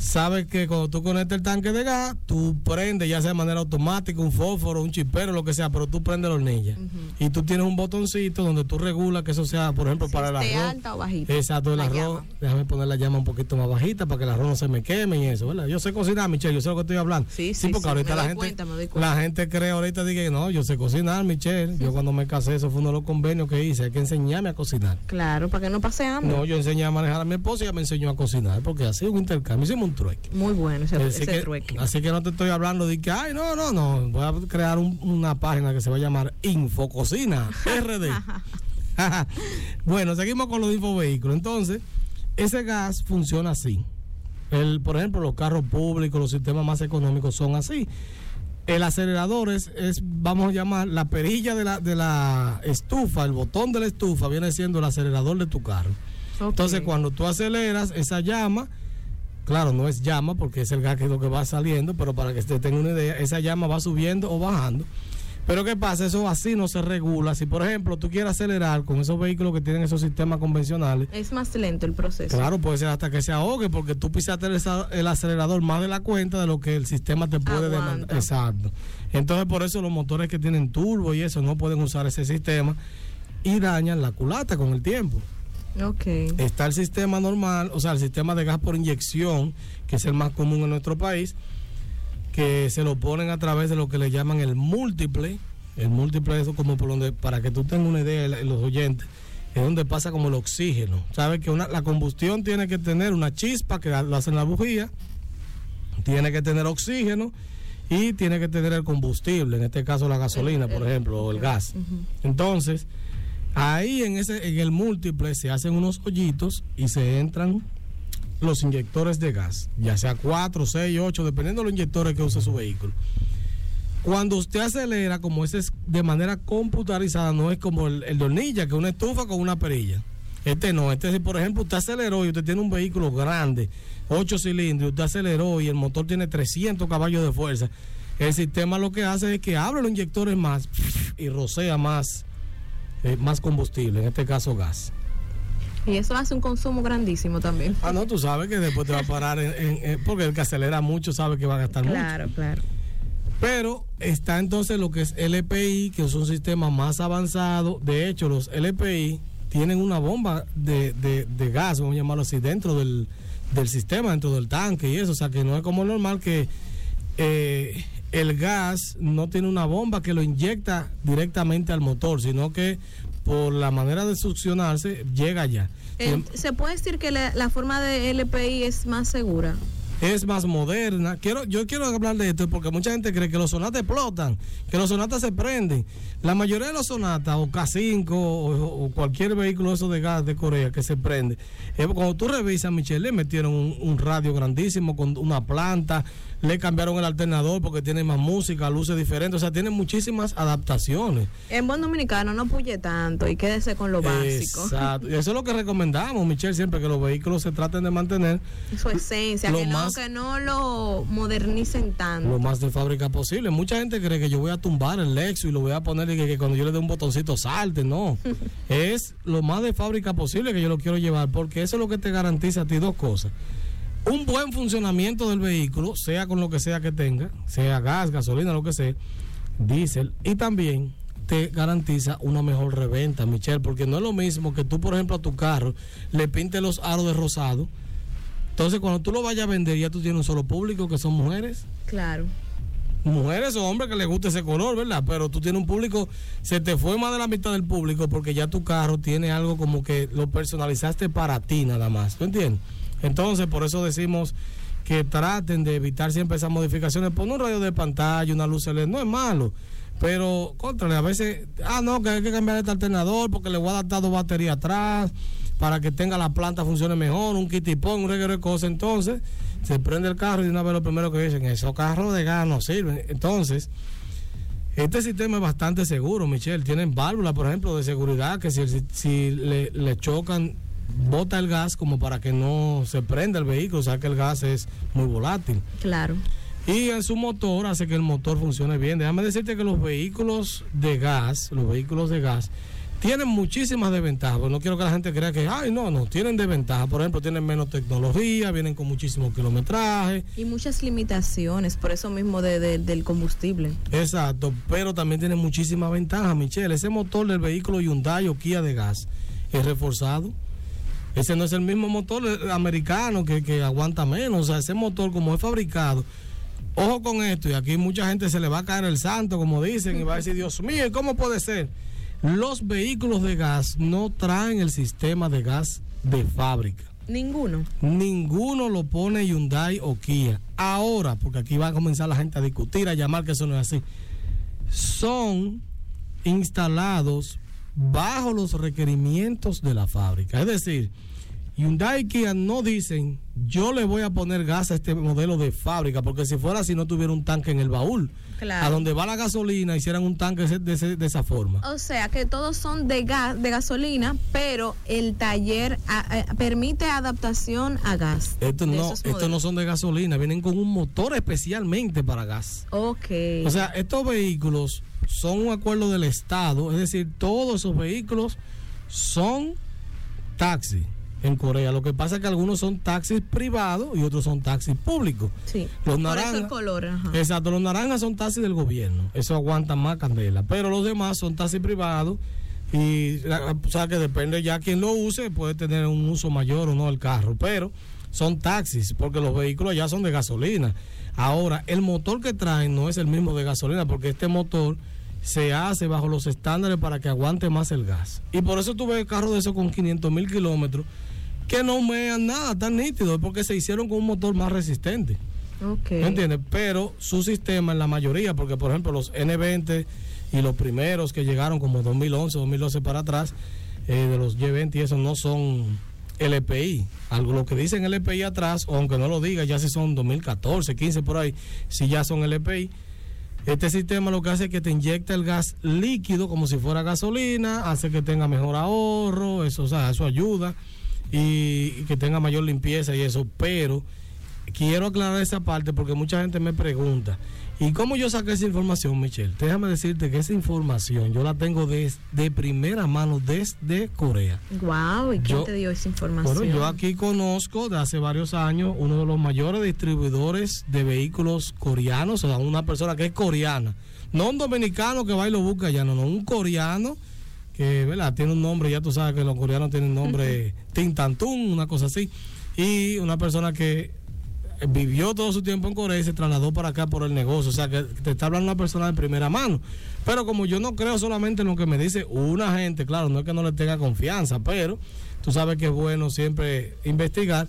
Sabes que cuando tú conectas el tanque de gas, tú prendes, ya sea de manera automática, un fósforo, un chipero, lo que sea, pero tú prendes la hornilla. Y tú tienes un botoncito donde tú regulas que eso sea, por ejemplo, para el arroz. alta o bajita. Exacto, el la arroz. llama. Déjame poner la llama un poquito más bajita para que el arroz no se me queme y eso, ¿verdad? Yo sé cocinar, Michelle, yo sé lo que estoy hablando. Sí, sí, porque sí, ahorita me la doy gente, cuenta, me doy cuenta. la gente cree ahorita dice no, yo sé cocinar, Michelle. Yo cuando me casé, eso fue uno de los convenios que hice, hay que enseñarme a cocinar. Claro, para que no pase hambre. No, yo enseñé a manejar a mi esposa y ella me enseñó a cocinar, porque así un intercambio, hicimos un trueque. Muy bueno ese, Así ese que, trueque. así que no te estoy hablando de que, ay, no, no, no, voy a crear un- una página que se va a llamar Infococina RD. bueno, seguimos con los infovehículos. Entonces, ese gas funciona así. El, por ejemplo, los carros públicos, los sistemas más económicos son así. El acelerador es, es, vamos a llamar, la perilla de la, de la estufa, el botón de la estufa viene siendo el acelerador de tu carro. Entonces, cuando tú aceleras, esa llama, claro, no es llama porque es el gas que es lo que va saliendo, pero para que usted tenga una idea, esa llama va subiendo o bajando. Pero ¿qué pasa? Eso así no se regula. Si, por ejemplo, tú quieres acelerar con esos vehículos que tienen esos sistemas convencionales, Es más lento el proceso. claro, puede ser hasta que se ahogue porque tú pisaste el, acelerador más de la cuenta de lo que el sistema te puede Aguanta. demandar. Exacto. Entonces, por eso los motores que tienen turbo y eso no pueden usar ese sistema y dañan la culata con el tiempo. Ok. Está el sistema normal, o sea, el sistema de gas por inyección, que es el más común en nuestro país, que se lo ponen a través de lo que le llaman el múltiple. El múltiple es como por donde, para que tú tengas una idea, los oyentes, es donde pasa como el oxígeno. Sabes que una, la combustión tiene que tener una chispa que lo hacen la bujía, tiene que tener oxígeno y tiene que tener el combustible, en este caso la gasolina, por ejemplo, o el gas. Entonces, ahí en ese en el múltiple se hacen unos hoyitos y se entran los inyectores de gas, ya sea 4, 6, 8, dependiendo de los inyectores que use su vehículo. Cuando usted acelera, como ese es de manera computarizada, no es como el, el de hornilla, que es una estufa con una perilla. Este no, este si por ejemplo usted aceleró y usted tiene un vehículo grande, 8 cilindros, usted aceleró y el motor tiene 300 caballos de fuerza, el sistema lo que hace es que abre los inyectores más y rocea más, eh, más combustible, en este caso gas. Y eso hace un consumo grandísimo también. Ah, no, tú sabes que después te va a parar, en- en- en- porque el que acelera mucho sabe que va a gastar mucho. Claro, claro. Pero está entonces lo que es LPI, que es un sistema más avanzado. De hecho, los LPI tienen una bomba de, de- de gas, vamos a llamarlo así, dentro del, del sistema, dentro del tanque y eso. O sea, que no es como normal que eh, el gas no tiene una bomba que lo inyecta directamente al motor, sino que por la manera de succionarse llega allá. Eh, ¿Se puede decir que la, la forma de LPI es más segura? es más moderna. Quiero, yo quiero hablar de esto porque mucha gente cree que los sonatas explotan, que los sonatas se prenden. La mayoría de los sonatas, o K5 o, o cualquier vehículo eso de gas de Corea que se prende, eh, cuando tú revisas, Michelle, le metieron un, un radio grandísimo con una planta, le cambiaron el alternador porque tiene más música, luces diferentes, o sea, tiene muchísimas adaptaciones. En buen dominicano no puye tanto y quédese con lo básico. Exacto. Y eso es lo que recomendamos, Michelle, siempre que los vehículos se traten de mantener Su esencia, que no, que no lo modernicen tanto. lo más de fábrica posible. Mucha gente cree que yo voy a tumbar el Lexus y lo voy a poner y que, que cuando yo le dé un botoncito salte. No. es lo más de fábrica posible que yo lo quiero llevar porque eso es lo que te garantiza a ti dos cosas. Un buen funcionamiento del vehículo, sea con lo que sea que tenga, sea gas, gasolina, lo que sea, diésel, y también te garantiza una mejor reventa, Michelle, porque no es lo mismo que tú, por ejemplo, a tu carro le pintes los aros de rosado. Entonces, cuando tú lo vayas a vender, ya tú tienes un solo público que son mujeres Claro. mujeres o hombres que les guste ese color, ¿verdad? Pero tú tienes un público, se te fue más de la mitad del público porque ya tu carro tiene algo como que lo personalizaste para ti nada más, ¿tú entiendes? Entonces, por eso decimos que traten de evitar siempre esas modificaciones. Poner un radio de pantalla, una luz LED, no es malo. Pero, contrale, a veces, ah, no, que hay que cambiar este alternador porque le voy a adaptar dos baterías atrás para que tenga la planta funcione mejor, un kitipón, un reguero de cosas. Entonces, se prende el carro y de una vez lo primero que dicen, esos carros de gas no sirven. Entonces, este sistema es bastante seguro, Michelle. Tienen válvulas, por ejemplo, de seguridad que si, si, le chocan, bota el gas como para que no se prenda el vehículo, o sea que el gas es muy volátil. Claro. Y en su motor hace que el motor funcione bien. Déjame decirte que los vehículos de gas, los vehículos de gas, tienen muchísimas desventajas. No quiero que la gente crea que, ay, no, no, tienen desventajas. Por ejemplo, tienen menos tecnología, vienen con muchísimo kilometraje. Y muchas limitaciones, por eso mismo de, de, del combustible. Exacto, pero también tienen muchísimas ventajas, Michelle. Ese motor del vehículo Hyundai o Kia de gas es reforzado. Ese no es el mismo motor eh, americano que, que aguanta menos. O sea, ese motor como es fabricado. Ojo con esto, y aquí mucha gente se le va a caer el santo, como dicen, y va a decir, Dios mío, ¿y ¿cómo puede ser? Los vehículos de gas no traen el sistema de gas de fábrica. Ninguno. Ninguno lo pone Hyundai o Kia. Ahora, porque aquí va a comenzar la gente a discutir, a llamar que eso no es así. Son instalados bajo los requerimientos de la fábrica. Es decir, Hyundai y Kia no dicen, yo le voy a poner gas a este modelo de fábrica, porque si fuera así no tuviera un tanque en el baúl. Claro. A donde va la gasolina hicieran un tanque de, de ese- de esa forma. O sea que todos son de gas, de gasolina, pero el taller a- a- permite adaptación a gas. Estos no, estos no son de gasolina, vienen con un motor especialmente para gas. Ok. O sea, estos vehículos son un acuerdo del Estado, es decir, todos esos vehículos son taxis en Corea. Lo que pasa es que algunos son taxis privados y otros son taxis públicos. sí. Los naranjas. el color. ajá. Exacto, los naranjas son taxis del gobierno, eso aguanta más candela, pero los demás son taxis privados y o sea que depende ya quien lo use, puede tener un uso mayor o no el carro, pero son taxis porque los vehículos ya son de gasolina. Ahora, el motor que traen no es el mismo de gasolina porque este motor se hace bajo los estándares para que aguante más el gas. Y por eso tuve carros de esos con 500 mil kilómetros que no mean nada tan nítido, porque se hicieron con un motor más resistente. Ok. ¿Me entiendes? Pero su sistema en la mayoría, porque por ejemplo los N20 y los primeros que llegaron como 2011, 2012 para atrás, eh, de los Y20 y eso no son LPI. Algo lo que dicen LPI atrás, o aunque no lo diga, ya si son 2014, 15 por ahí, si ya son LPI. Este sistema lo que hace es que te inyecta el gas líquido como si fuera gasolina, hace que tenga mejor ahorro, eso, o sea, eso ayuda y, y que tenga mayor limpieza y eso, pero quiero aclarar esa parte porque mucha gente me pregunta, ¿y cómo yo saqué esa información, Michelle? Déjame decirte que esa información yo la tengo de, de primera mano desde Corea. Wow, ¿y quién Yo- te dio esa información? Bueno, yo aquí conozco de hace varios años uno de los mayores distribuidores de vehículos coreanos, o sea, una persona que es coreana, no un dominicano que va y lo busca allá, no, no, un coreano que, ¿verdad? Tiene un nombre, ya tú sabes que los coreanos tienen nombre Tintantún, una cosa así, y una persona que vivió todo su tiempo en Corea y se trasladó para acá por el negocio. O sea, que te está hablando una persona de primera mano. Pero como yo no creo solamente en lo que me dice una gente, claro, no es que no le tenga confianza, pero tú sabes que es bueno siempre investigar.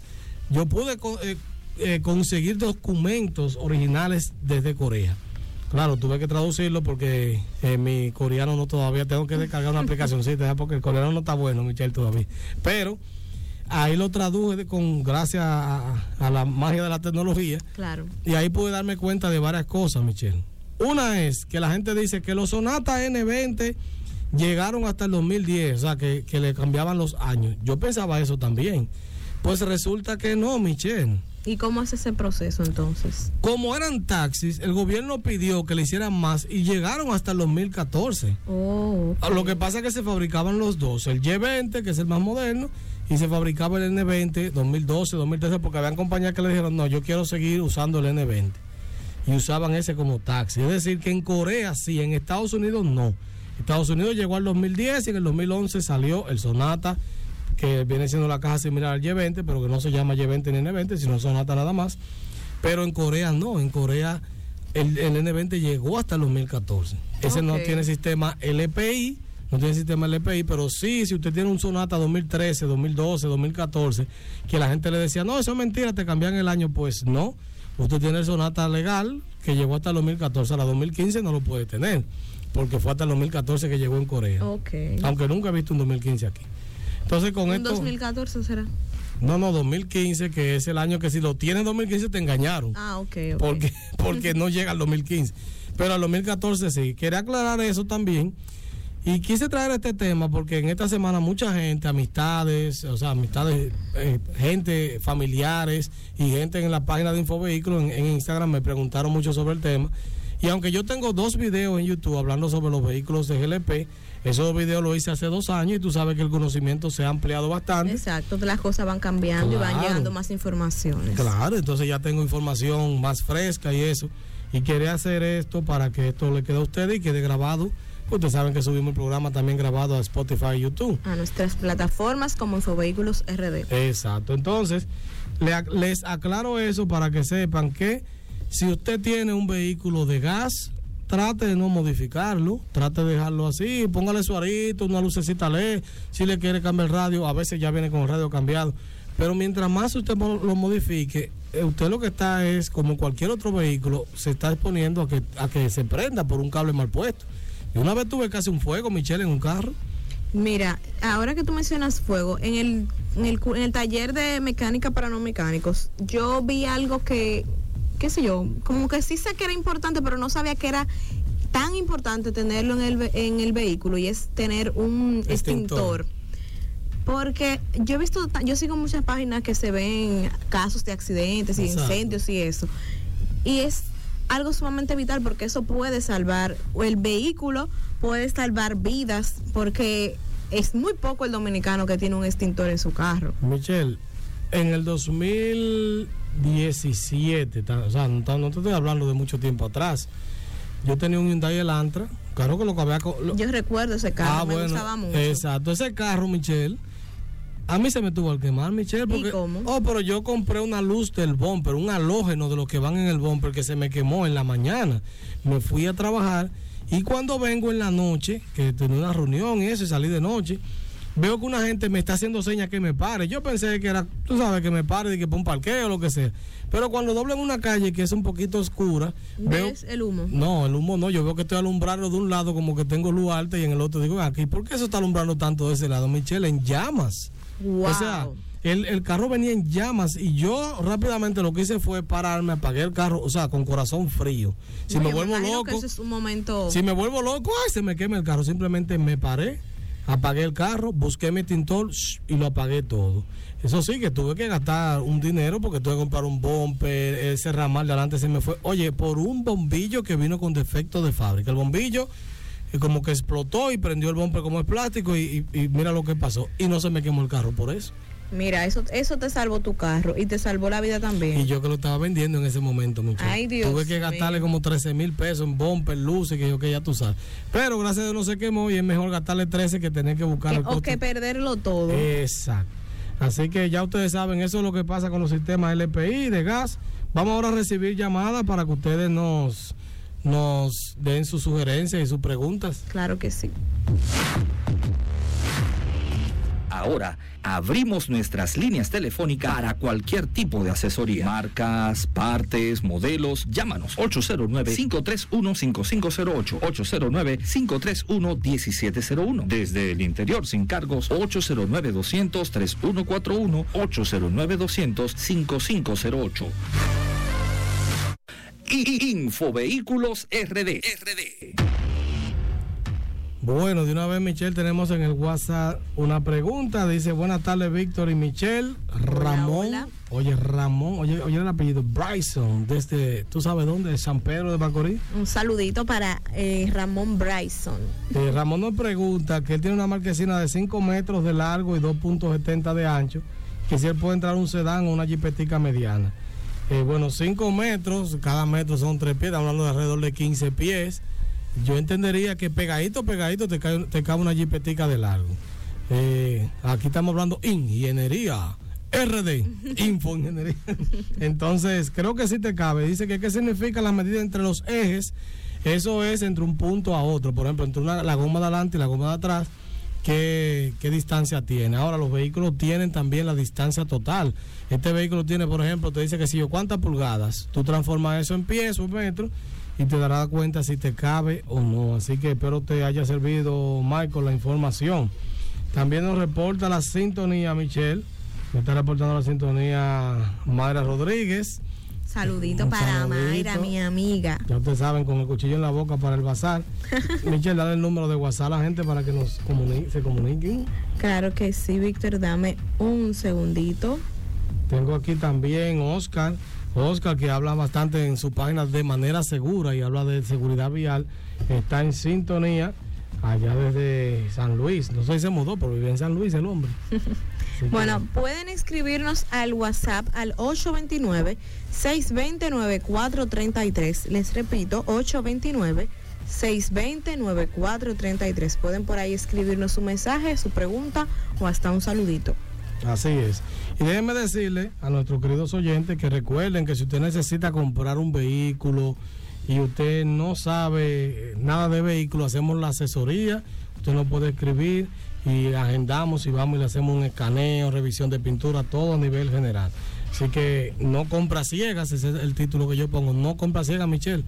Yo pude eh, eh, conseguir documentos originales desde Corea. Claro, tuve que traducirlo porque eh, mi coreano no todavía tengo que descargar una aplicación, porque el coreano no está bueno, Michelle, todavía. Pero ahí lo traduje con gracias a, a la magia de la tecnología Claro. y ahí pude darme cuenta de varias cosas, Michelle. Una es que la gente dice que los Sonata N20 llegaron hasta el 2010, o sea, que, que le cambiaban los años. Yo pensaba eso también. Pues resulta que no, Michelle. ¿Y cómo es ese proceso entonces? Como eran taxis, el gobierno pidió que le hicieran más y llegaron hasta el 2014. Oh, Lo que pasa es que se fabricaban los dos, el Y20, que es el más moderno, y se fabricaba el N20 2012, 2013, porque habían compañías que le dijeron, no, yo quiero seguir usando el N20. Y usaban ese como taxi. Es decir, que en Corea sí, en Estados Unidos no. Estados Unidos llegó al 2010 y en el 2011 salió el Sonata, que viene siendo la caja similar al Y20, pero que no se llama Y20 ni N20, sino Sonata nada más. Pero en Corea no, en Corea el, el N20 llegó hasta el 2014. Ese no tiene sistema LPI, no tiene sistema LPI, pero sí, si usted tiene un Sonata 2013, 2012, 2014, que la gente le decía, no, eso es mentira, te cambian el año, pues no. Usted tiene el Sonata legal que llegó hasta el 2014, a la 2015 no lo puede tener, porque fue hasta el 2014 que llegó en Corea. ok. Aunque nunca he visto un 2015 aquí. Entonces con ¿Un esto... 2014 será? No, no, 2015, que es el año que si lo tienes en 2015 te engañaron. Ah, ok, ok. Porque, porque no llega al 2015. Pero al 2014 sí. Quería aclarar eso también. Y quise traer este tema porque en esta semana mucha gente, amistades, o sea, amistades, eh, gente, familiares y gente en la página de Infovehículos en, en Instagram me preguntaron mucho sobre el tema. Y aunque yo tengo dos videos en YouTube hablando sobre los vehículos de GLP, esos videos los hice hace dos años y tú sabes que el conocimiento se ha ampliado bastante. Exacto, las cosas van cambiando y van llegando más informaciones. Claro, entonces ya tengo información más fresca y eso. Y quería hacer esto para que esto le quede a ustedes y quede grabado. Ustedes saben que subimos el programa también grabado a Spotify y YouTube. A nuestras plataformas como Infovehículos RD. Exacto. Entonces, les aclaro eso para que sepan que si usted tiene un vehículo de gas, trate de no modificarlo, trate de dejarlo así, póngale su arito, una lucecita LED, si le quiere cambiar el radio, a veces ya viene con el radio cambiado. Pero mientras más usted lo modifique, eh, usted lo que está es, como cualquier otro vehículo, se está exponiendo a que, a que se prenda por un cable mal puesto. Y una vez tuve casi un fuego, Michelle, en un carro. Mira, ahora que tú mencionas fuego, en el, en el, en el taller de mecánica para no mecánicos, yo vi algo que, qué sé yo, como que sí sé que era importante, pero no sabía que era tan importante tenerlo en el, en el vehículo y es tener un Extintor. extintor. Porque yo he visto, yo sigo muchas páginas que se ven casos de accidentes y Exacto. incendios y eso. Y es algo sumamente vital porque eso puede salvar, o el vehículo puede salvar vidas porque es muy poco el dominicano que tiene un extintor en su carro. Michelle, en el 2017, ta- o sea, no, te estoy hablando de mucho tiempo atrás, yo tenía un Hyundai Elantra, claro que lo que había... lo- Yo recuerdo ese carro, ah, me bueno, gustaba mucho. exacto, ese carro, Michelle, a mí se me tuvo que quemar, Michelle, porque... cómo? Oh, pero yo compré una luz del bumper, un halógeno de los que van en el bumper que se me quemó en la mañana. Me fui a trabajar y cuando vengo en la noche, que tenía una reunión y eso, y salí de noche, veo que una gente me está haciendo señas que me pare. Yo pensé que era, tú sabes, que me pare y que por un parqueo o lo que sea. Pero cuando doblo en una calle que es un poquito oscura, veo... ¿Ves el humo? No, el humo no, yo veo que estoy alumbrando de un lado como que tengo luz alta y en el otro digo, aquí, ¿por qué eso está alumbrando tanto de ese lado, Michelle? En llamas. Wow. O sea, el, el carro venía en llamas y yo rápidamente lo que hice fue pararme, apagué el carro, o sea, con corazón frío. Si No, me vuelvo loco, eso es un momento... si me vuelvo loco, ay, se me quema el carro. Simplemente me paré, apagué el carro, busqué mi tintor shh, y lo apagué todo. Eso sí, que tuve que gastar un dinero porque tuve que comprar un bumper, ese ramal de adelante se me fue. Oye, por un bombillo que vino con defecto de fábrica. El bombillo eh, como que explotó y prendió el bumper como es plástico y, y- y mira lo que pasó. Y no se me quemó el carro por eso. Mira, eso, eso te salvó tu carro y te salvó la vida también. Y yo que lo estaba vendiendo en ese momento, muchacho. Ay, Dios Tuve que gastarle mío. como 13 mil pesos en bumper, luces, que yo que ya tú sabes. Pero gracias a Dios no se quemó y es mejor gastarle 13 que tener que buscar Que- el o que perderlo todo. Exacto. Así que ya ustedes saben, eso es lo que pasa con los sistemas LPI de gas. Vamos ahora a recibir llamadas para que ustedes nos, nos den sus sugerencias y sus preguntas. Claro que sí. Ahora abrimos nuestras líneas telefónicas para cualquier tipo de asesoría. Marcas, partes, modelos. Llámanos 809-531-5508. 809-531-1701. Desde el interior sin cargos 809-200-3141. 809-200-5508. Infovehículos RD. RD. Bueno, de una vez, Michelle, tenemos en el WhatsApp una pregunta. Dice, buenas tardes, Víctor y Michelle. Ramón. hola. Oye, Ramón, oye, oye el apellido, Bryson, desde, ¿tú sabes dónde? San Pedro de Macorís. Un saludito para eh, Ramón Bryson. Eh, Ramón nos pregunta que él tiene una marquesina de 5 metros de largo y 2.70 de ancho, que si él puede entrar un sedán o una jipetica mediana. Eh, bueno, 5 metros, cada metro son 3 pies, estamos hablando de alrededor de 15 pies. Yo entendería que pegadito, pegadito te cae, te cabe una jipetica de largo. Eh, aquí estamos hablando ingeniería. RD, infoingeniería. Entonces, creo que sí te cabe. Dice que qué significa la medida entre los ejes. Eso es entre un punto a otro. Por ejemplo, entre una- la goma de adelante y la goma de atrás. ¿Qué, qué distancia tiene? Ahora, los vehículos tienen también la distancia total. Este vehículo tiene, por ejemplo, te dice que si yo, ¿cuántas pulgadas? Tú transformas eso en pies o metros y te darás cuenta si te cabe o no. Así que espero te haya servido, Michael, la información. También nos reporta la sintonía, Michelle. Me está reportando la sintonía Mayra Rodríguez. Saludito Un para saludito. Mayra, mi amiga. Ya ustedes saben, con el cuchillo en la boca para el bazar. Michelle, dale el número de WhatsApp a la gente para que nos comuni- se comuniquen. Claro que sí, Víctor, dame un segundito. Tengo aquí también Oscar. Oscar, que habla bastante en su página de manera segura y habla de seguridad vial, está en sintonía allá desde San Luis. No sé si se mudó, pero vive en San Luis el hombre. Bueno, pueden escribirnos al WhatsApp al 829-620-9433. Les repito, 829-620-9433. Pueden por ahí escribirnos su mensaje, su pregunta o hasta un saludito. Así es. Y déjenme decirle a nuestros queridos oyentes que recuerden que si usted necesita comprar un vehículo y usted no sabe nada de vehículo, hacemos la asesoría. Usted nos puede escribir y agendamos y vamos y le hacemos un escaneo, revisión de pintura, todo a nivel general. Así que no compra ciegas, ese es el título que yo pongo, no compra ciegas, Michelle.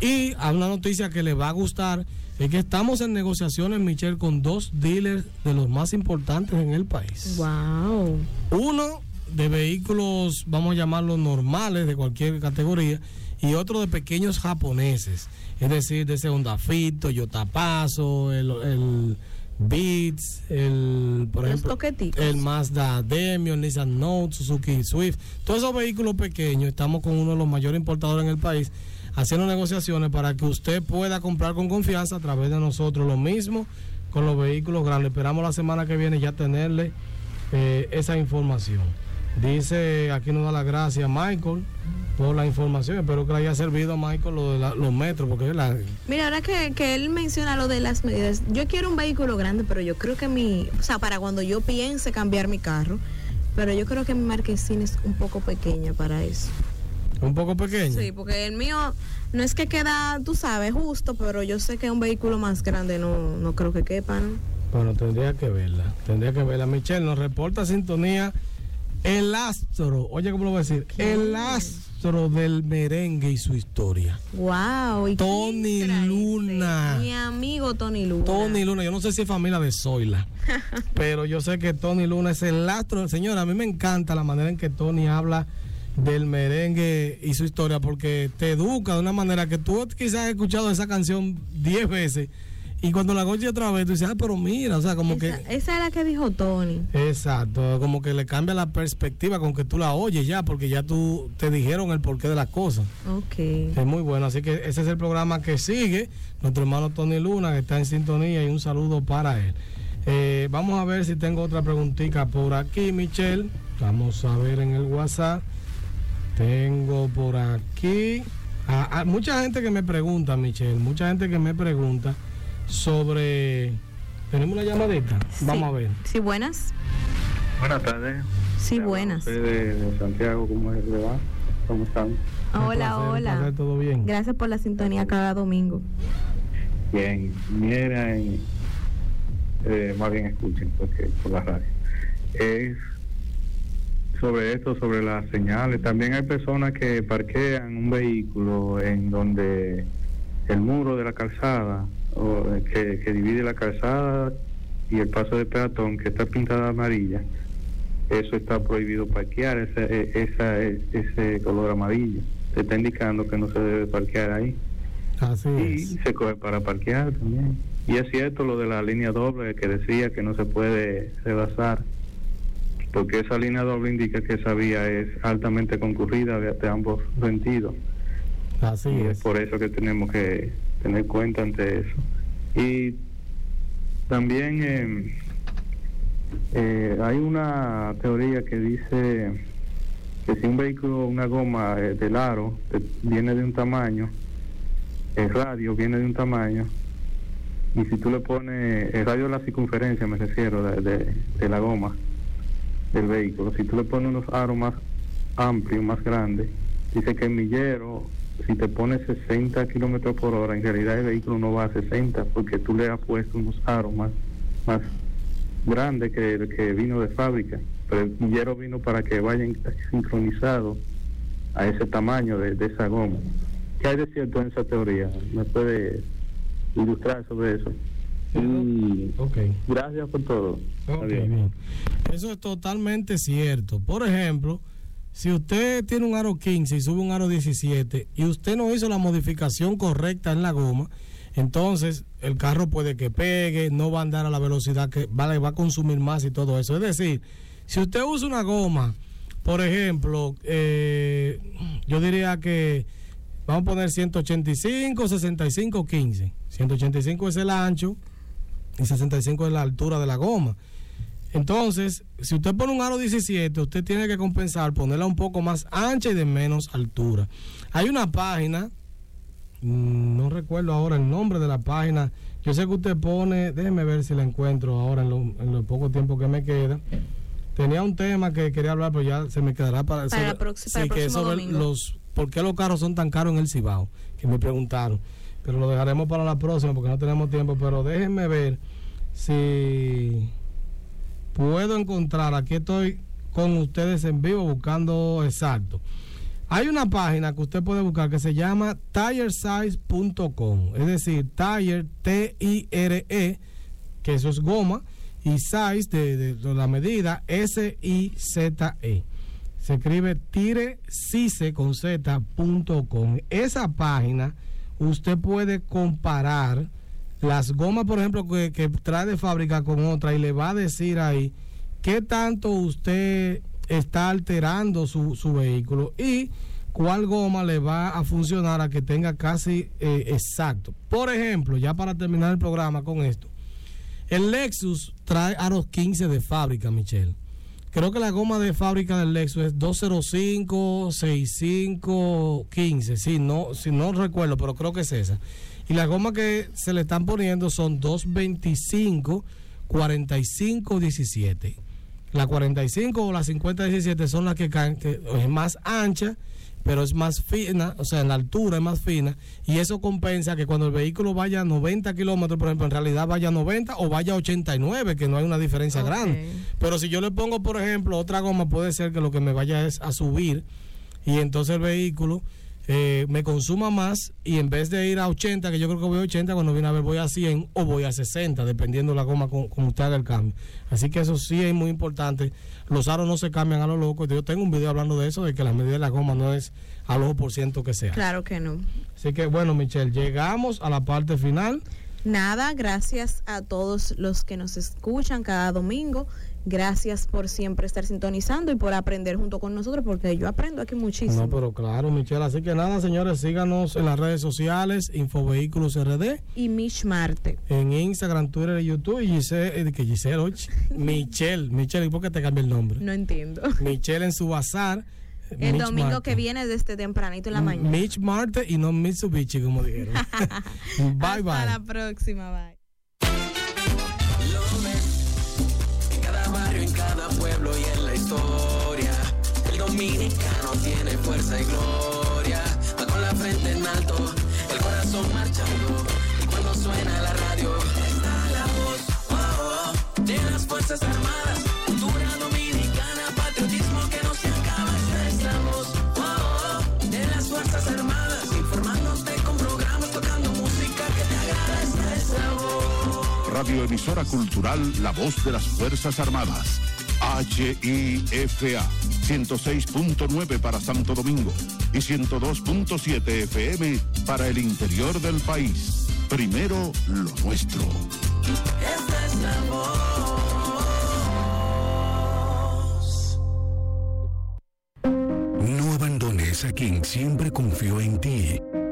Y a una noticia que le va a gustar es que estamos en negociaciones, Michelle, con dos dealers de los más importantes en el país. Wow. Uno de vehículos, vamos a llamarlos normales, de cualquier categoría, y otro de pequeños japoneses, es decir, de ese Honda Fit, Toyota Paso, el, el Beats, el, por ejemplo, el Mazda Demio, Nissan Note, Suzuki Swift, todos esos vehículos pequeños, estamos con uno de los mayores importadores en el país, haciendo negociaciones para que usted pueda comprar con confianza a través de nosotros. Lo mismo con los vehículos grandes. Esperamos la semana que viene ya tenerle eh, esa información. Dice, aquí nos da la gracia Michael por la información. Espero que le haya servido a Michael lo de la- los metros, porque la, Mira, ahora que, que él menciona lo de las medidas, yo quiero un vehículo grande, pero yo creo que mi, o sea, para cuando yo piense cambiar mi carro, pero yo creo que mi marquesina es un poco pequeña para eso. un poco pequeño. Sí, porque el mío no es que queda, tú sabes, justo, pero yo sé que un vehículo más grande no, no creo que quepa, ¿no? Bueno, tendría que verla. Tendría que verla. Michelle nos reporta sintonía. El astro, oye, ¿cómo lo voy a decir? El astro del merengue y su historia. Wow. ¿y Tony ese? Luna. Mi amigo Tony Luna. Tony Luna, yo no sé si es familia de Zoila, pero yo sé que Tony Luna es el astro. Señora, a mí me encanta la manera en que Tony habla del merengue y su historia, porque te educa de una manera que tú quizás has escuchado esa canción 10 veces y cuando la escuchas otra vez tú dices, ah, pero mira, o sea, como esa, que... esa es la que dijo Tony. Exacto, como que le cambia la perspectiva con que tú la oyes ya, porque ya tú te dijeron el porqué de las cosas. Ok. Es muy bueno, así que ese es el programa que sigue. Nuestro hermano Tony Luna, que está en sintonía, y un saludo para él. Eh, vamos a ver si tengo otra preguntita por aquí, Michelle. Vamos a ver en el WhatsApp. Tengo por aquí. ah, ah, mucha gente que me pregunta, Michelle, mucha gente que me pregunta sobre. ¿Tenemos una llamadita? Vamos a ver. Sí, buenas. Buenas tardes. Sí, buenas. De, de Santiago, ¿cómo es? ¿Le va? ¿Cómo están? Hola, placer, hola. placer, ¿Todo bien? Gracias por la sintonía cada domingo. Bien, miren, eh, más bien escuchen porque por la radio. Es sobre esto, sobre las señales. También hay personas que parquean un vehículo en donde el muro de la calzada, o eh, que, que divide la calzada y el paso de peatón, que está pintada amarilla, eso está prohibido parquear, ese, eh, esa, eh, ese color amarillo. Te está indicando que no se debe parquear ahí Así y es. se coge para parquear también. Y es cierto lo de la línea doble que decía que no se puede rebasar, porque esa línea doble indica que esa vía es altamente concurrida de, de ambos sentidos. Así y es es. por eso que tenemos que tener cuenta ante eso. Y también eh, eh, hay una teoría que dice que si un vehículo, una goma eh, del aro eh, viene de un tamaño, el radio viene de un tamaño, y si tú le pones el radio de la circunferencia, me refiero, de, de- de la goma del vehículo, si tú le pones unos aros más amplios, más grandes, dice que el millero, si te pones 60 kilómetros por hora, en realidad el vehículo no va a 60 porque tú le has puesto unos aros más, más grandes que el que vino de fábrica. Pero el millero vino para que vayan sincronizados a ese tamaño de, de esa goma. ¿Qué hay de cierto en esa teoría? ¿Me puede ilustrar sobre eso? Y Ok. gracias por todo. Ok, Adiós. bien. Eso es totalmente cierto. Por ejemplo, si usted tiene un aro 15 y sube un aro 17 y usted no hizo la modificación correcta en la goma, entonces el carro puede que pegue, no va a andar a la velocidad que vale, va a consumir más y todo eso. Es decir, si usted usa una goma Por ejemplo, eh, yo diría que vamos a poner 185, 65, 15. 185 es el ancho y 65 es la altura de la goma. Entonces, si usted pone un aro 17, usted tiene que compensar, ponerla un poco más ancha y de menos altura. Hay una página, mm, no recuerdo ahora el nombre de la página. Yo sé que usted pone, déjeme ver si la encuentro ahora en lo, en lo poco tiempo que me queda. Tenía un tema que quería hablar, pero ya se me quedará para, Para sobre- prox- para el que próximo sobre domingo. los por qué los carros son tan caros en el Cibao, que me preguntaron. Pero lo dejaremos para la próxima porque no tenemos tiempo. Pero déjenme ver si puedo encontrar. Aquí estoy con ustedes en vivo buscando exacto. Hay una página que usted puede buscar que se llama tiresize.com, es decir, tire, T-I-R-E, que eso es goma, y size de, de- la medida, S-I-Z-E. Se escribe tiresice con Z.com. Esa página usted puede comparar las gomas, por ejemplo, que, trae de fábrica con otra y le va a decir ahí qué tanto usted está alterando su, su vehículo y cuál goma le va a funcionar a que tenga casi eh, exacto. Por ejemplo, ya para terminar el programa con esto, el Lexus trae aros 15 de fábrica, Michelle. Creo que la goma de fábrica del Lexus es 205, 65, 15. Sí, no, si no recuerdo, pero creo que es esa. Y las gomas que se le están poniendo son 225, 45, 17. La 45 o la 50, 17 son las que caen, que es más ancha, pero es más fina, o sea, en la altura es más fina, y eso compensa que cuando el vehículo vaya a 90 kilómetros, por ejemplo, en realidad vaya a 90 o vaya a 89, que no hay una diferencia grande. Pero si yo le pongo, por ejemplo, otra goma, puede ser que lo que me vaya es a subir y entonces el vehículo eh, me consuma más y en vez de ir a 80, que yo creo que voy a 80, cuando viene a ver voy a 100 o voy a 60, dependiendo la goma con, como usted haga el cambio. Así que eso sí es muy importante. Los aros no se cambian a lo loco. Yo tengo un video hablando de eso, de que la medida de la goma no es al ojo por ciento que sea. Claro que no. Así que bueno, Michelle, llegamos a la parte final. Nada, gracias a todos los que nos escuchan cada domingo. Gracias por siempre estar sintonizando y por aprender junto con nosotros, porque yo aprendo aquí muchísimo. No, pero claro, Michelle. Así que nada, señores, síganos en las redes sociales, Infovehículos RD. Y Mish Marte. en Instagram, Twitter y YouTube. Y Giselle, eh, que Giselle, oye, Michelle, Michelle, ¿y por qué te cambia el nombre? No entiendo. Michelle en su bazar. El Mitch domingo Marte. que viene desde tempranito en la mañana. Mitch Marte y no Mitsubishi, como dijeron. bye, Hasta bye. la próxima, bye. Dominicano tiene fuerza y gloria. Va con la frente en alto, el corazón marchando. Y cuando suena la radio, está la voz oh, oh, de las Fuerzas Armadas. Cultura dominicana, patriotismo que no se acaba. Esta es la voz oh, de las Fuerzas Armadas. Informándote con programas, tocando música que te agrada. Esta es la voz. Radioemisora Cultural La Voz de las Fuerzas Armadas. HIFA 106.9 para Santo Domingo y 102.7 FM para el interior del país. Primero lo nuestro. No abandones a quien siempre confió en ti.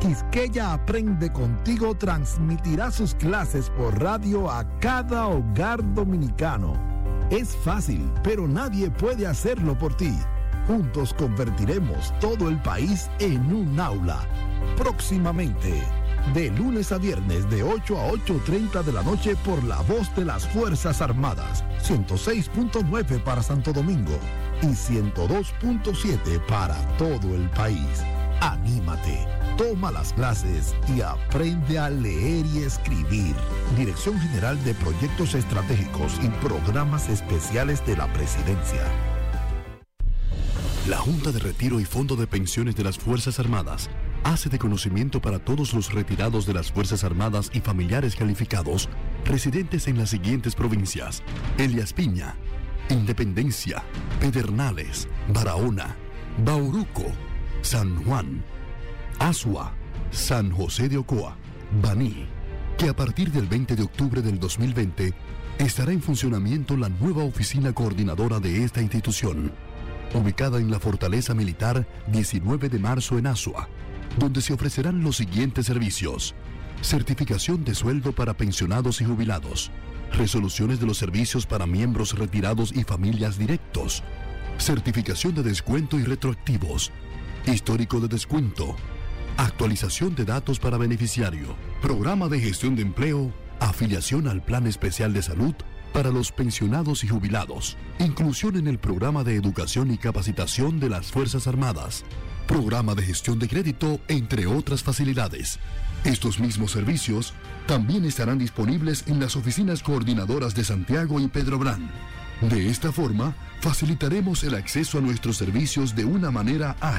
Quisqueya Aprende Contigo transmitirá sus clases por radio a cada hogar dominicano. Es fácil, pero nadie puede hacerlo por ti. Juntos convertiremos todo el país en un aula. Próximamente, de lunes a viernes de 8 a 8.30 de la noche por la voz de las Fuerzas Armadas, 106.9 para Santo Domingo y 102.7 para todo el país. Anímate, toma las clases y aprende a leer y escribir. Dirección General de Proyectos Estratégicos y Programas Especiales de la Presidencia. La Junta de Retiro y Fondo de Pensiones de las Fuerzas Armadas hace de conocimiento para todos los retirados de las Fuerzas Armadas y familiares calificados residentes en las siguientes provincias: Elias Piña, Independencia, Pedernales, Barahona, Bauruco, San Juan, Asua, San José de Ocoa, Baní, que a partir del 20 de octubre del 2020 estará en funcionamiento la nueva oficina coordinadora de esta institución, ubicada en la Fortaleza Militar 19 de marzo en Asua, donde se ofrecerán los siguientes servicios. Certificación de sueldo para pensionados y jubilados. Resoluciones de los servicios para miembros retirados y familias directos. Certificación de descuento y retroactivos. Histórico de descuento. Actualización de datos para beneficiario. Programa de gestión de empleo. Afiliación al Plan Especial de Salud para los pensionados y jubilados. Inclusión en el programa de educación y capacitación de las Fuerzas Armadas. Programa de gestión de crédito, entre otras facilidades. Estos mismos servicios también estarán disponibles en las oficinas coordinadoras de Santiago y Pedro Brán. De esta forma, facilitaremos el acceso a nuestros servicios de una manera ágil